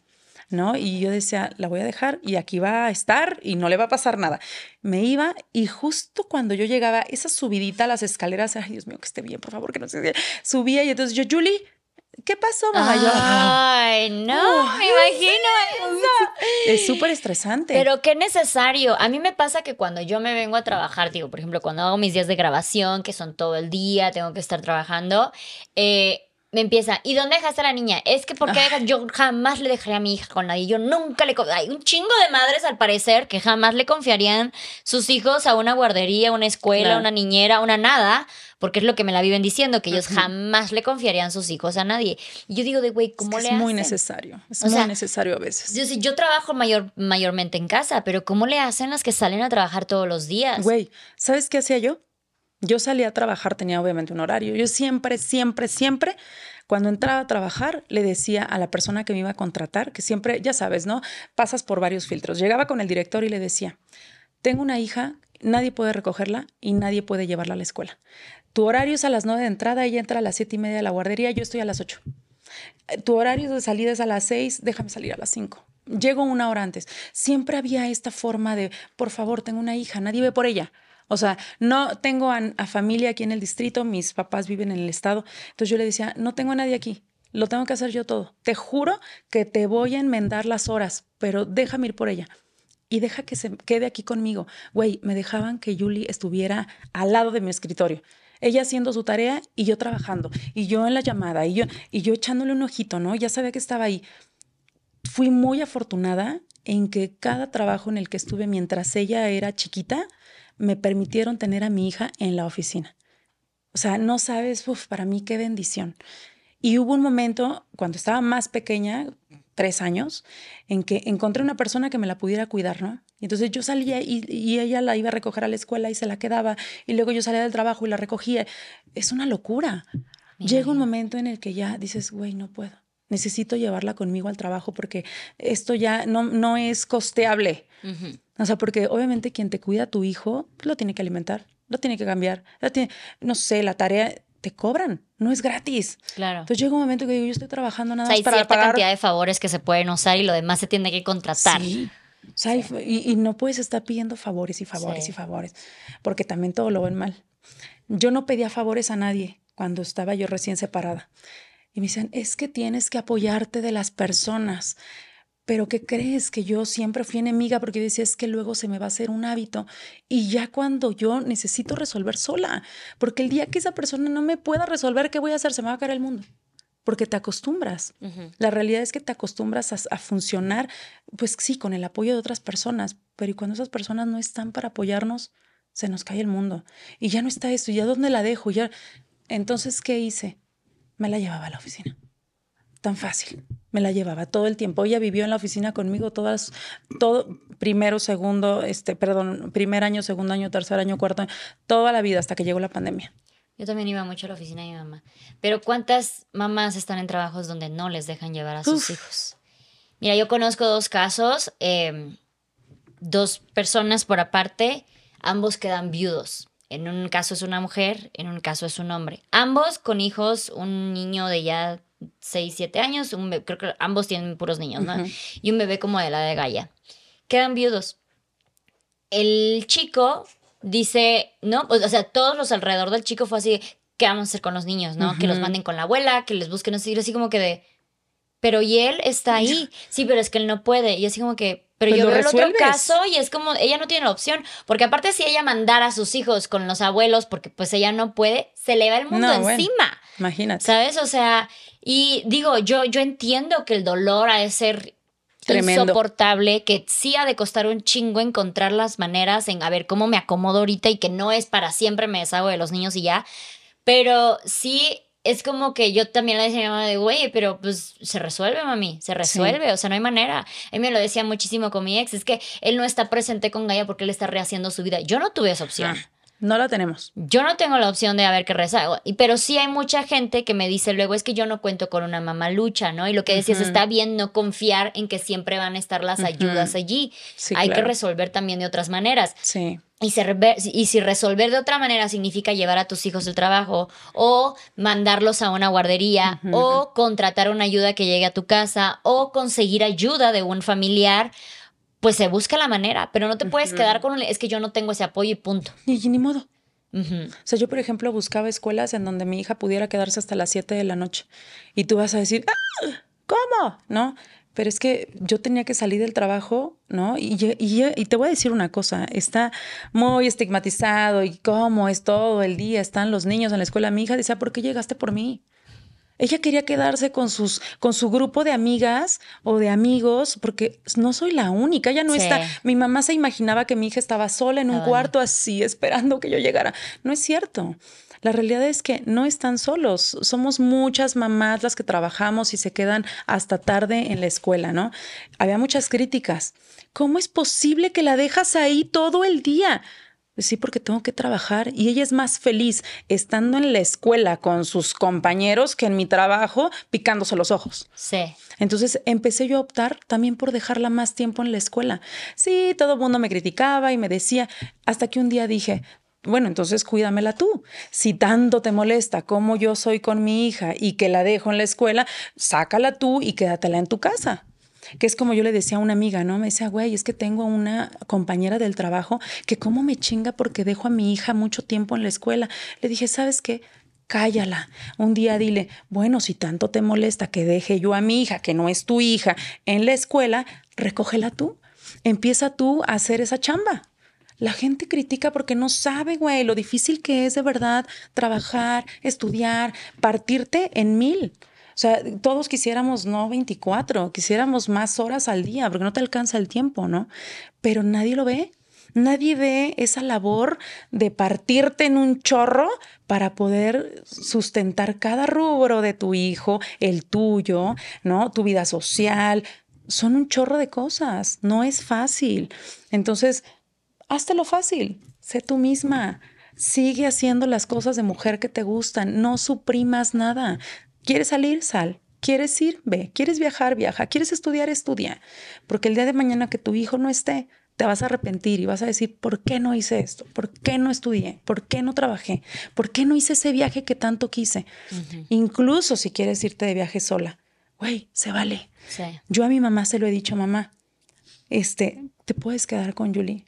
¿No? Y yo decía, la voy a dejar y aquí va a estar y no le va a pasar nada. Me iba y justo cuando yo llegaba, esa subidita a las escaleras, ay Dios mío, que esté bien, por favor, que no se subía y entonces yo, Julie, ¿qué pasó, mamá? Yo. Ay, no, me imagino eso. es súper estresante. Pero qué necesario. A mí me pasa que cuando yo me vengo a trabajar, digo, por ejemplo, cuando hago mis días de grabación, que son todo el día, tengo que estar trabajando, eh, me empieza, ¿y dónde dejaste a la niña? Es que porque dejas, yo jamás le dejaría a mi hija con nadie, yo nunca le... Hay un chingo de madres al parecer que jamás le confiarían sus hijos a una guardería, una escuela, Claro. una niñera, una nada, porque es lo que me la viven diciendo, que ellos jamás le confiarían sus hijos a nadie. Y yo digo de, güey, Es ¿cómo que le es muy hacen? necesario, es O muy sea, necesario a veces. Yo, yo trabajo mayor, mayormente en casa, pero ¿cómo le hacen las que salen a trabajar todos los días? Güey, ¿sabes qué hacía yo? Yo salía a trabajar, tenía obviamente un horario. Yo siempre, siempre, siempre, cuando entraba a trabajar, le decía a la persona que me iba a contratar, que siempre, ya sabes, ¿no? Pasas por varios filtros. Llegaba con el director y le decía, tengo una hija, nadie puede recogerla y nadie puede llevarla a la escuela. Tu horario es a las nueve de entrada, ella entra a las siete y media de la guardería, yo estoy a las ocho. Eh, Tu horario de salida es a las seis, déjame salir a las cinco. Llego una hora antes. Siempre había esta forma de, por favor, tengo una hija, nadie ve por ella. O sea, no tengo a, familia aquí en el distrito, mis papás viven en el estado. Entonces yo le decía, no tengo a nadie aquí, lo tengo que hacer yo todo. Te juro que te voy a enmendar las horas, pero déjame ir por ella. Y deja que se quede aquí conmigo. Güey, me dejaban que Julie estuviera al lado de mi escritorio. Ella haciendo su tarea y yo trabajando. Y yo en la llamada y yo, y yo echándole un ojito, ¿no? Ya sabía que estaba ahí. Fui muy afortunada en que cada trabajo en el que estuve mientras ella era chiquita, me permitieron tener a mi hija en la oficina. O sea, no sabes, uf, para mí qué bendición. Y hubo un momento, cuando estaba más pequeña, tres años, en que encontré una persona que me la pudiera cuidar, ¿no? Y entonces yo salía y, y ella la iba a recoger a la escuela y se la quedaba, y luego yo salía del trabajo y la recogía. Es una locura. Me Llega un momento en el que ya dices, güey, no puedo. Necesito llevarla conmigo al trabajo porque esto ya no, no es costeable. Ujú. O sea, porque obviamente quien te cuida a tu hijo pues, lo tiene que alimentar, lo tiene que cambiar, lo tiene- no sé, la tarea te cobran, no es gratis. Claro. Entonces llega un momento que digo, yo estoy trabajando O nada sea, más hay para cierta pagar. cantidad de favores que se pueden usar y lo demás se tiene que contratar. Sí. O sea, y, y no puedes estar pidiendo favores y favores Sí. y favores, porque también todo lo ven mal. Yo no pedía favores a nadie cuando estaba yo recién separada. Y me decían, es que tienes que apoyarte de las personas. Pero ¿qué crees? Que yo siempre fui enemiga porque decía, es que luego se me va a hacer un hábito. Y ya cuando yo necesito resolver sola, porque el día que esa persona no me pueda resolver, ¿qué voy a hacer? Se me va a caer el mundo. Porque te acostumbras. La realidad es que te acostumbras a, a funcionar, pues sí, con el apoyo de otras personas, pero y cuando esas personas no están para apoyarnos, se nos cae el mundo. Y ya no está esto, ¿y ya dónde la dejo? Ya... Entonces, ¿qué hice? Me la llevaba a la oficina. Tan fácil. Me la llevaba todo el tiempo. Ella vivió en la oficina conmigo todas, todo, primero, segundo, este, perdón, primer año, segundo año, tercer año, cuarto año, toda la vida hasta que llegó la pandemia. Yo también iba mucho a la oficina de mi mamá. Pero ¿cuántas mamás están en trabajos donde no les dejan llevar a sus Uf. hijos? Mira, yo conozco dos casos, eh, dos personas por aparte, ambos quedan viudos. En un caso es una mujer, en un caso es un hombre. Ambos con hijos, un niño de ya 6, 7 años, un creo que ambos tienen puros niños, ¿no? Y un bebé como de la de Gaia. Quedan viudos. El chico dice, ¿no? O sea, todos los alrededor del chico fue así, ¿qué vamos a hacer con los niños, no? Que los manden con la abuela, que les busquen, así, así como que de, pero y él está ahí, sí, pero es que él no puede, y así como que, pero Pues yo veo el otro resuelves. caso y es como, ella no tiene la opción, porque aparte si ella mandara a sus hijos con los abuelos, porque pues ella no puede, se le va el mundo No, bueno. encima. Imagínate. ¿Sabes? O sea, y digo, yo, yo entiendo que el dolor ha de ser Tremendo. insoportable, que sí ha de costar un chingo encontrar las maneras en a ver cómo me acomodo ahorita y que no es para siempre me deshago de los niños y ya. Pero sí es como que yo también le decía a mi mamá de, güey, pero pues se resuelve, mami, se resuelve, o sea, no hay manera. Mí me lo decía muchísimo con mi ex, es que él no está presente con Gaia porque él está rehaciendo su vida. Yo no tuve esa opción. Ah, no la tenemos. Yo no tengo la opción de a ver qué rezago, pero sí hay mucha gente que me dice luego es que yo no cuento con una mamá lucha, ¿no? Y lo que decías, está bien no confiar en que siempre van a estar las ayudas allí. Sí, hay que resolver también de otras maneras. Sí. Y, y si resolver de otra manera significa llevar a tus hijos al trabajo o mandarlos a una guardería o contratar una ayuda que llegue a tu casa o conseguir ayuda de un familiar, pues se busca la manera, pero no te puedes quedar con un- es que yo no tengo ese apoyo y punto. Y ni modo. Ujú. O sea, yo, por ejemplo, buscaba escuelas en donde mi hija pudiera quedarse hasta las 7 de la noche. Y tú vas a decir, "Ah, ¿cómo? ¿No? Pero es que yo tenía que salir del trabajo, ¿no? Y, y, y te voy a decir una cosa, está muy estigmatizado y cómo es todo el día, están los niños en la escuela. Mi hija decía, ¿por qué llegaste por mí? Ella quería quedarse con, sus, con su grupo de amigas o de amigos, porque no soy la única, ella no Sí. está. Mi mamá se imaginaba que mi hija estaba sola en un cuarto así, esperando que yo llegara. No es cierto. La realidad es que no están solos. Somos muchas mamás las que trabajamos y se quedan hasta tarde en la escuela, ¿no? Había muchas críticas. ¿Cómo es posible que la dejas ahí todo el día? Sí, porque tengo que trabajar y ella es más feliz estando en la escuela con sus compañeros que en mi trabajo picándose los ojos. Sí. Entonces empecé yo a optar también por dejarla más tiempo en la escuela. Sí, todo el mundo me criticaba y me decía, hasta que un día dije, bueno, entonces cuídamela tú. Si tanto te molesta como yo soy con mi hija y que la dejo en la escuela, sácala tú y quédatela en tu casa. Que es como yo le decía a una amiga, ¿no? Me decía, güey, es que tengo una compañera del trabajo que cómo me chinga porque dejo a mi hija mucho tiempo en la escuela. Le dije, ¿sabes qué? Cállala. Un día dile, bueno, si tanto te molesta que deje yo a mi hija, que no es tu hija, en la escuela, recógela tú. Empieza tú a hacer esa chamba. La gente critica porque no sabe, güey, lo difícil que es de verdad trabajar, estudiar, partirte en mil. O sea, todos quisiéramos no 24, quisiéramos más horas al día, porque no te alcanza el tiempo, ¿no? Pero nadie lo ve. Nadie ve esa labor de partirte en un chorro para poder sustentar cada rubro de tu hijo, el tuyo, ¿no? Tu vida social. Son un chorro de cosas. No es fácil. Entonces, lo fácil. Sé tú misma. Sigue haciendo las cosas de mujer que te gustan. No suprimas nada. ¿Quieres salir? Sal. ¿Quieres ir? Ve. ¿Quieres viajar? Viaja. ¿Quieres estudiar? Estudia. Porque el día de mañana que tu hijo no esté, te vas a arrepentir y vas a decir, ¿por qué no hice esto? ¿Por qué no estudié? ¿Por qué no trabajé? ¿Por qué no hice ese viaje que tanto quise? Uh -huh. Incluso si quieres irte de viaje sola. Güey, se vale. Sí. Yo a mi mamá se lo he dicho, mamá, este, te puedes quedar con Julie.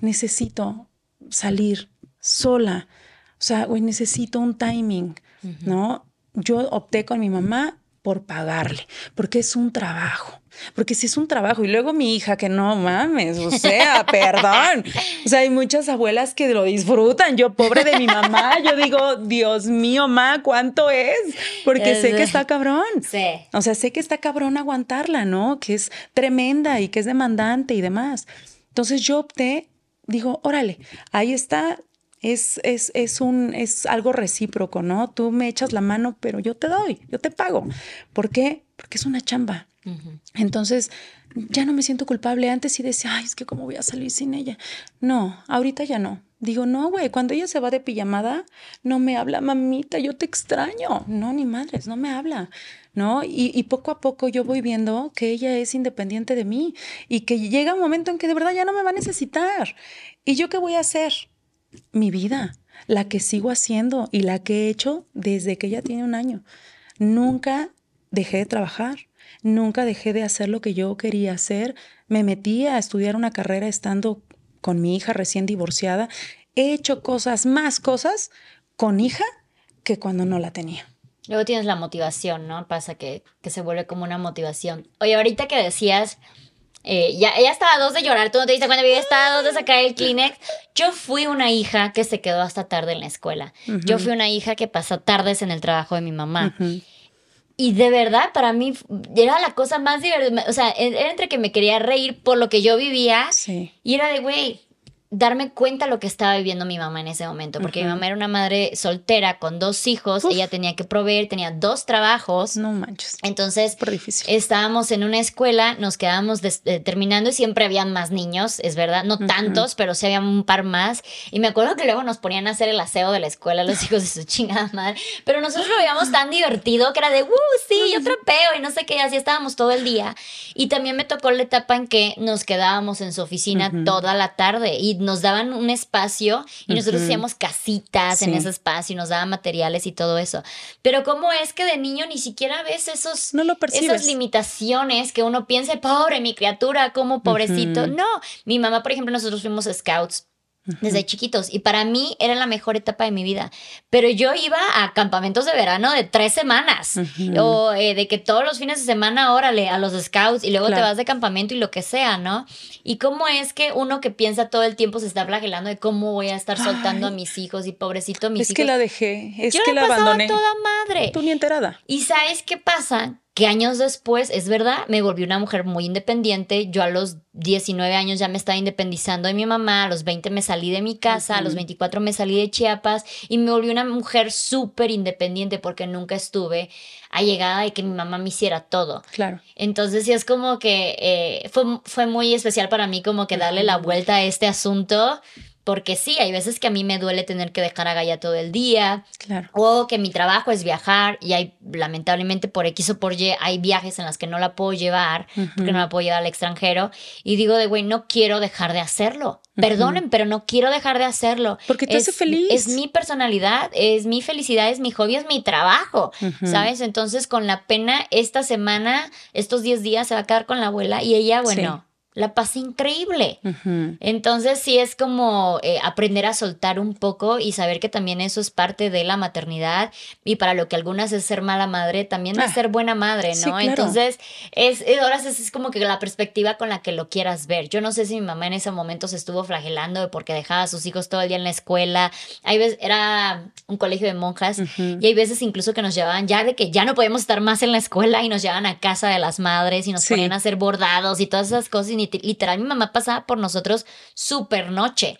Necesito salir sola. O sea, güey, necesito un timing, uh -huh. ¿no? Yo opté con mi mamá por pagarle, porque es un trabajo. Porque si es un trabajo y luego mi hija que no mames, o sea, perdón. O sea, hay muchas abuelas que lo disfrutan. Yo, pobre de mi mamá, yo digo, Dios mío, ma, ¿cuánto es? Porque sé que está cabrón. Sí. O sea, sé que está cabrón aguantarla, ¿no? Que es tremenda y que es demandante y demás. Entonces yo opté, digo, órale, ahí está, es, es, es, un, es algo recíproco, ¿no? Tú me echas la mano, pero yo te doy, yo te pago. ¿Por qué? Porque es una chamba. Uh -huh. Entonces, ya no me siento culpable. Antes sí decía, ay, es que cómo voy a salir sin ella. No, ahorita ya no. Digo, no, güey, cuando ella se va de pijamada, no me habla, mamita, yo te extraño. No, ni madres, no me habla, ¿no? Y, y, poco a poco yo voy viendo que ella es independiente de mí y que llega un momento en que de verdad ya no me va a necesitar. ¿Y yo qué voy a hacer? Mi vida, la que sigo haciendo y la que he hecho desde que ella tiene un año. Nunca dejé de trabajar. Nunca dejé de hacer lo que yo quería hacer. Me metí a estudiar una carrera estando con mi hija recién divorciada. He hecho cosas, más cosas con hija que cuando no la tenía. Luego tienes la motivación, ¿no? Pasa que, que se vuelve como una motivación. Oye, ahorita que decías, eh, ya, ella estaba a dos de llorar, tú no te diste cuenta, ella estaba a dos de sacar el Kleenex. Yo fui una hija que se quedó hasta tarde en la escuela. Yo fui una hija que pasó tardes en el trabajo de mi mamá. Y de verdad, para mí era la cosa más divertida. O sea, era entre que me quería reír por lo que yo vivía. Sí. Y era de, güey, darme cuenta lo que estaba viviendo mi mamá en ese momento, porque mi mamá era una madre soltera con dos hijos, ella tenía que proveer, tenía dos trabajos. No manches. Entonces, difícil. estábamos en una escuela, nos quedábamos eh, terminando y siempre habían más niños, es verdad, no tantos, pero sí había un par más. Y me acuerdo que luego nos ponían a hacer el aseo de la escuela, los hijos de su chingada madre, pero nosotros lo veíamos tan divertido que era de, ¡uh, sí, yo trapeo! Y no sé qué, así estábamos todo el día. Y también me tocó la etapa en que nos quedábamos en su oficina toda la tarde y nos daban un espacio y nosotros hacíamos casitas en ese espacio y nos daban materiales y todo eso. Pero ¿cómo es que de niño ni siquiera ves esos, No lo esas limitaciones que uno piensa, pobre mi criatura, como pobrecito? No, mi mamá, por ejemplo, nosotros fuimos scouts desde chiquitos y para mí era la mejor etapa de mi vida. Pero yo iba a campamentos de verano de tres semanas o eh, de que todos los fines de semana, órale, a los scouts y luego te vas de campamento y lo que sea, ¿no? Y cómo es que uno que piensa todo el tiempo se está flagelando de cómo voy a estar soltando a mis hijos y pobrecito mis Es hijos. que la dejé, es yo que la abandoné. toda madre. Tú ni enterada. ¿Y sabes qué pasa? Que años después, es verdad, me volví una mujer muy independiente. Yo a los 19 años ya me estaba independizando de mi mamá, a los 20 me salí de mi casa, a los 24 me salí de Chiapas y me volví una mujer súper independiente porque nunca estuve allegada de que mi mamá me hiciera todo. Claro. Entonces sí es como que eh, fue, fue muy especial para mí como que darle la vuelta a este asunto. Porque sí, hay veces que a mí me duele tener que dejar a Gaia todo el día, Claro. o que mi trabajo es viajar y hay, lamentablemente por X o por Y, hay viajes en las que no la puedo llevar, porque no la puedo llevar al extranjero. Y digo de, güey, no quiero dejar de hacerlo. Perdonen, pero no quiero dejar de hacerlo. Porque te hace Es- feliz. Es mi personalidad, es mi felicidad, es mi hobby, es mi trabajo. ¿sabes? Entonces, con la pena, esta semana, estos 10 días se va a quedar con la abuela y ella, bueno, la pasé increíble. Entonces sí es como eh, aprender a soltar un poco y saber que también eso es parte de la maternidad y para lo que algunas es ser mala madre, también es Ah, ser buena madre, ¿no? sí, claro. Entonces es, es- ahora es como que la perspectiva con la que lo quieras ver. Yo no sé si mi mamá en ese momento se estuvo flagelando porque dejaba a sus hijos todo el día en la escuela. Hay veces, era un colegio de monjas y hay veces incluso que nos llevaban ya de que ya no podemos estar más en la escuela y nos llevaban a casa de las madres y nos Sí. ponían a hacer bordados y todas esas cosas. Y ni- literal, mi mamá pasaba por nosotros súper noche.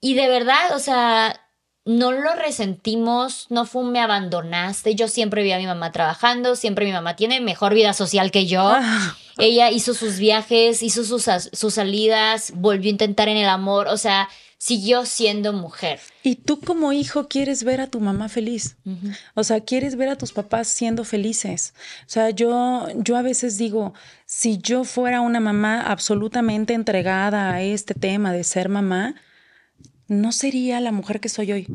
Y de verdad, o sea, no lo resentimos, no fue un me abandonaste. Yo siempre vi a mi mamá trabajando, siempre mi mamá tiene mejor vida social que yo. Ah, Ella hizo sus viajes, hizo sus, sus salidas, volvió a intentar en el amor, o sea, siguió siendo mujer. y tú como hijo quieres ver a tu mamá feliz. O sea, quieres ver a tus papás siendo felices. O sea, yo, yo a veces digo, si yo fuera una mamá absolutamente entregada a este tema de ser mamá, no sería la mujer que soy hoy.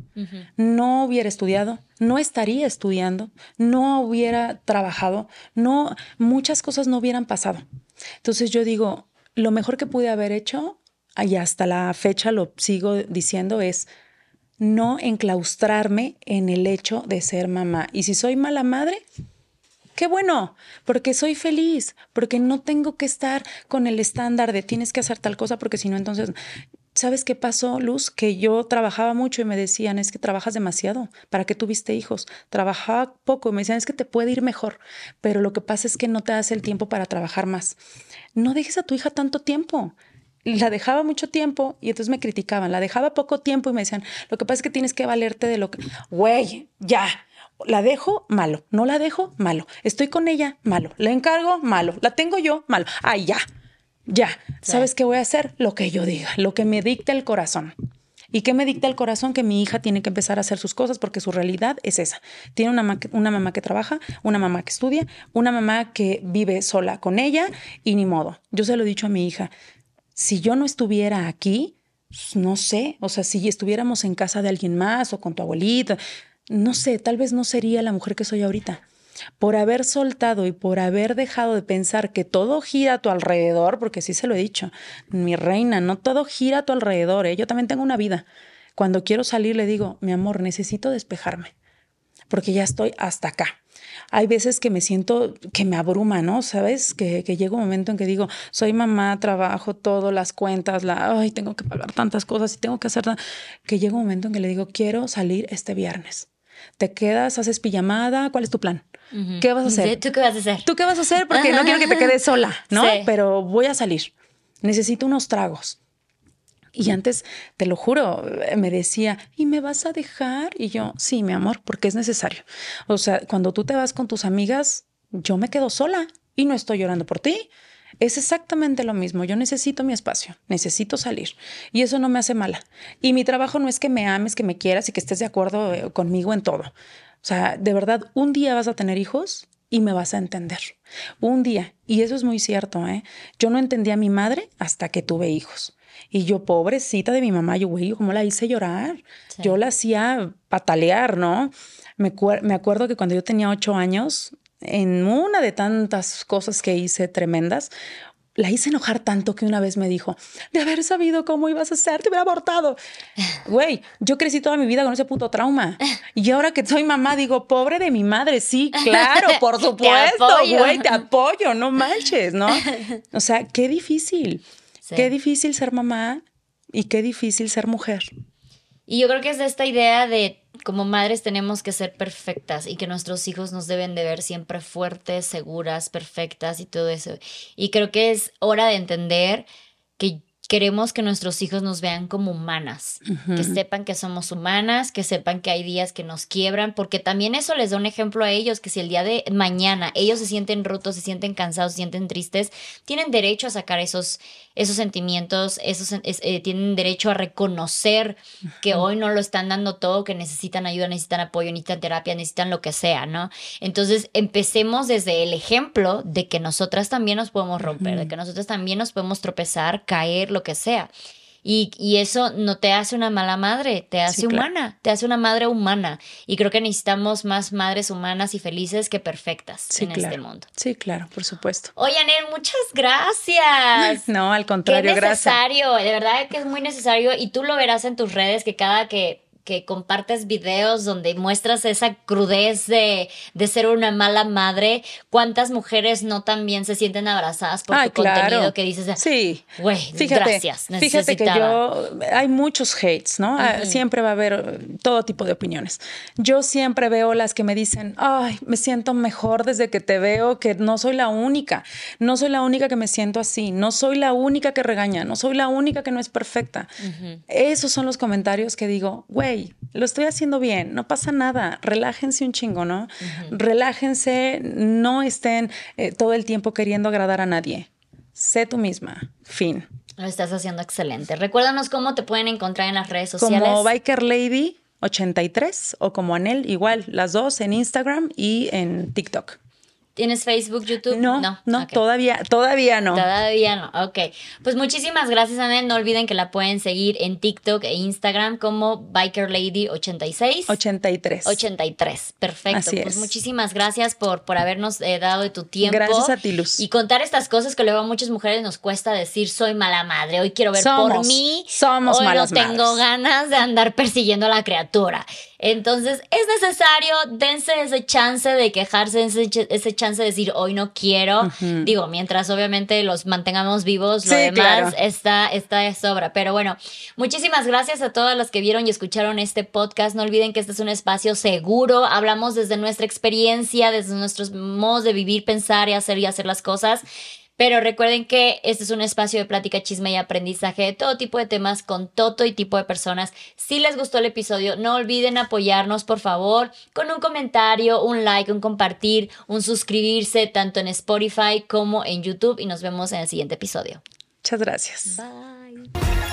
No hubiera estudiado, no estaría estudiando, no hubiera trabajado, no, muchas cosas no hubieran pasado. Entonces yo digo, lo mejor que pude haber hecho, y hasta la fecha lo sigo diciendo, es no enclaustrarme en el hecho de ser mamá. Y si soy mala madre, qué bueno, porque soy feliz, porque no tengo que estar con el estándar de tienes que hacer tal cosa, porque si no, entonces, ¿sabes qué pasó, Luz? Que yo trabajaba mucho y me decían, es que trabajas demasiado, ¿para qué tuviste hijos? Trabajaba poco y me decían, es que te puede ir mejor, pero lo que pasa es que no te das el tiempo para trabajar más. No dejes a tu hija tanto tiempo la dejaba mucho tiempo y entonces me criticaban. La dejaba poco tiempo y me decían, lo que pasa es que tienes que valerte de lo que... Güey, ya. La dejo, malo. No la dejo, malo. Estoy con ella, malo. La encargo, malo. La tengo yo, malo. Ay, ya. Ya. ¿Sabes qué voy a hacer? Lo que yo diga, lo que me dicte el corazón. ¿Y qué me dicta el corazón? Que mi hija tiene que empezar a hacer sus cosas porque su realidad es esa. Tiene una, ma- una mamá que trabaja, una mamá que estudia, una mamá que vive sola con ella y ni modo. Yo se lo he dicho a mi hija, si yo no estuviera aquí, pues, no sé, o sea, si estuviéramos en casa de alguien más o con tu abuelita, no sé, tal vez no sería la mujer que soy ahorita. Por haber soltado y por haber dejado de pensar que todo gira a tu alrededor, porque sí se lo he dicho, mi reina, no todo gira a tu alrededor, ¿eh? yo también tengo una vida. Cuando quiero salir le digo, mi amor, necesito despejarme. porque ya estoy hasta acá. Hay veces que me siento que me abruma, ¿no? ¿Sabes? Que, que llega un momento en que digo, soy mamá, trabajo todo, las cuentas, la, ay, tengo que pagar tantas cosas y tengo que hacer, que llega un momento en que le digo, quiero salir este viernes. ¿Te quedas, haces pijamada? ¿Cuál es tu plan? ¿Qué vas a hacer? ¿Tú qué vas a hacer? ¿Tú qué vas a hacer? Porque no quiero que te quedes sola, ¿no? Sí. Pero voy a salir. Necesito unos tragos. Y antes, te lo juro, me decía, ¿y me vas a dejar? Y yo, sí, mi amor, porque es necesario. O sea, cuando tú te vas con tus amigas, yo me quedo sola y no estoy llorando por ti. Es exactamente lo mismo. Yo necesito mi espacio, necesito salir. Y eso no me hace mala. Y mi trabajo no es que me ames, que me quieras y que estés de acuerdo eh, conmigo en todo. O sea, de verdad, un día vas a tener hijos y me vas a entender. Un día. Y eso es muy cierto, ¿eh? Yo no entendía a mi madre hasta que tuve hijos. Y yo, pobrecita de mi mamá, yo, güey, ¿cómo la hice llorar? Sí. Yo la hacía patalear, ¿no? Me, me acuerdo que cuando yo tenía ocho años, en una de tantas cosas que hice tremendas, la hice enojar tanto que una vez me dijo, de haber sabido cómo ibas a ser, te hubiera abortado. Güey, yo crecí toda mi vida con ese puto trauma. Y ahora que soy mamá, digo, pobre de mi madre, sí, claro, por supuesto, güey, te, te apoyo, no manches, ¿no? O sea, qué difícil. Sí. Qué difícil ser mamá y qué difícil ser mujer. Y yo creo que es de esta idea de como madres tenemos que ser perfectas y que nuestros hijos nos deben de ver siempre fuertes, seguras, perfectas y todo eso. Y creo que es hora de entender que queremos que nuestros hijos nos vean como humanas, uh -huh. que sepan que somos humanas, que sepan que hay días que nos quiebran, porque también eso les da un ejemplo a ellos, que si el día de mañana ellos se sienten rotos, se sienten cansados, se sienten tristes, tienen derecho a sacar esos, esos sentimientos, esos, es, eh, tienen derecho a reconocer que hoy no lo están dando todo, que necesitan ayuda, necesitan apoyo, necesitan terapia, necesitan lo que sea, ¿no? Entonces empecemos desde el ejemplo de que nosotras también nos podemos romper, de que nosotras también nos podemos tropezar, caer, lo que sea. Y, y, eso no te hace una mala madre, te hace sí, humana, claro. te hace una madre humana. Y creo que necesitamos más madres humanas y felices que perfectas sí, en claro. este mundo. Sí, claro, por supuesto. Oye, Anel, muchas gracias. No, al contrario, gracias. necesario, de verdad que es muy necesario. Y tú lo verás en tus redes que cada que que compartes videos donde muestras esa crudez de, de, ser una mala madre, ¿cuántas mujeres no también se sienten abrazadas por Ay, tu claro. contenido que dices, sí, güey, gracias, Fíjate que yo, hay muchos hates, ¿no? Uh -huh. Siempre va a haber todo tipo de opiniones. Yo siempre veo las que me dicen, ay, me siento mejor desde que te veo, que no soy la única, no soy la única que me siento así, no soy la única que regaña, no soy la única que no es perfecta. Uh -huh. Esos son los comentarios que digo, güey, lo estoy haciendo bien, no pasa nada, relájense un chingo, ¿no? Uh -huh. Relájense, no estén eh, todo el tiempo queriendo agradar a nadie. Sé tú misma, fin. Lo estás haciendo excelente. Recuérdanos cómo te pueden encontrar en las redes sociales. Como Biker Lady 83 o como Anel, igual, las dos en Instagram y en TikTok. ¿Tienes Facebook, YouTube? No, no, no okay. todavía, todavía no. Todavía no, ok. Pues muchísimas gracias, Anel. No olviden que la pueden seguir en TikTok e Instagram como BikerLady86. 83. 83, perfecto. Así pues es. muchísimas gracias por, por habernos eh, dado de tu tiempo. Gracias a ti, Luz. Y contar estas cosas que luego a muchas mujeres nos cuesta decir, soy mala madre, hoy quiero ver somos, por mí. Somos hoy malas no tengo madres. ganas de andar persiguiendo a la criatura. Entonces, es necesario, dense ese chance de quejarse, ese, ese chance de decir, hoy no quiero. Uh -huh. Digo, mientras obviamente los mantengamos vivos, lo sí, demás claro. está, está de sobra. Pero bueno, muchísimas gracias a todas las que vieron y escucharon este podcast. No olviden que este es un espacio seguro. Hablamos desde nuestra experiencia, desde nuestros modos de vivir, pensar y hacer y hacer las cosas. Pero recuerden que este es un espacio de plática, chisme y aprendizaje de todo tipo de temas con todo y tipo de personas. Si les gustó el episodio, no olviden apoyarnos, por favor, con un comentario, un like, un compartir, un suscribirse, tanto en Spotify como en YouTube. Y nos vemos en el siguiente episodio. Muchas gracias. Bye.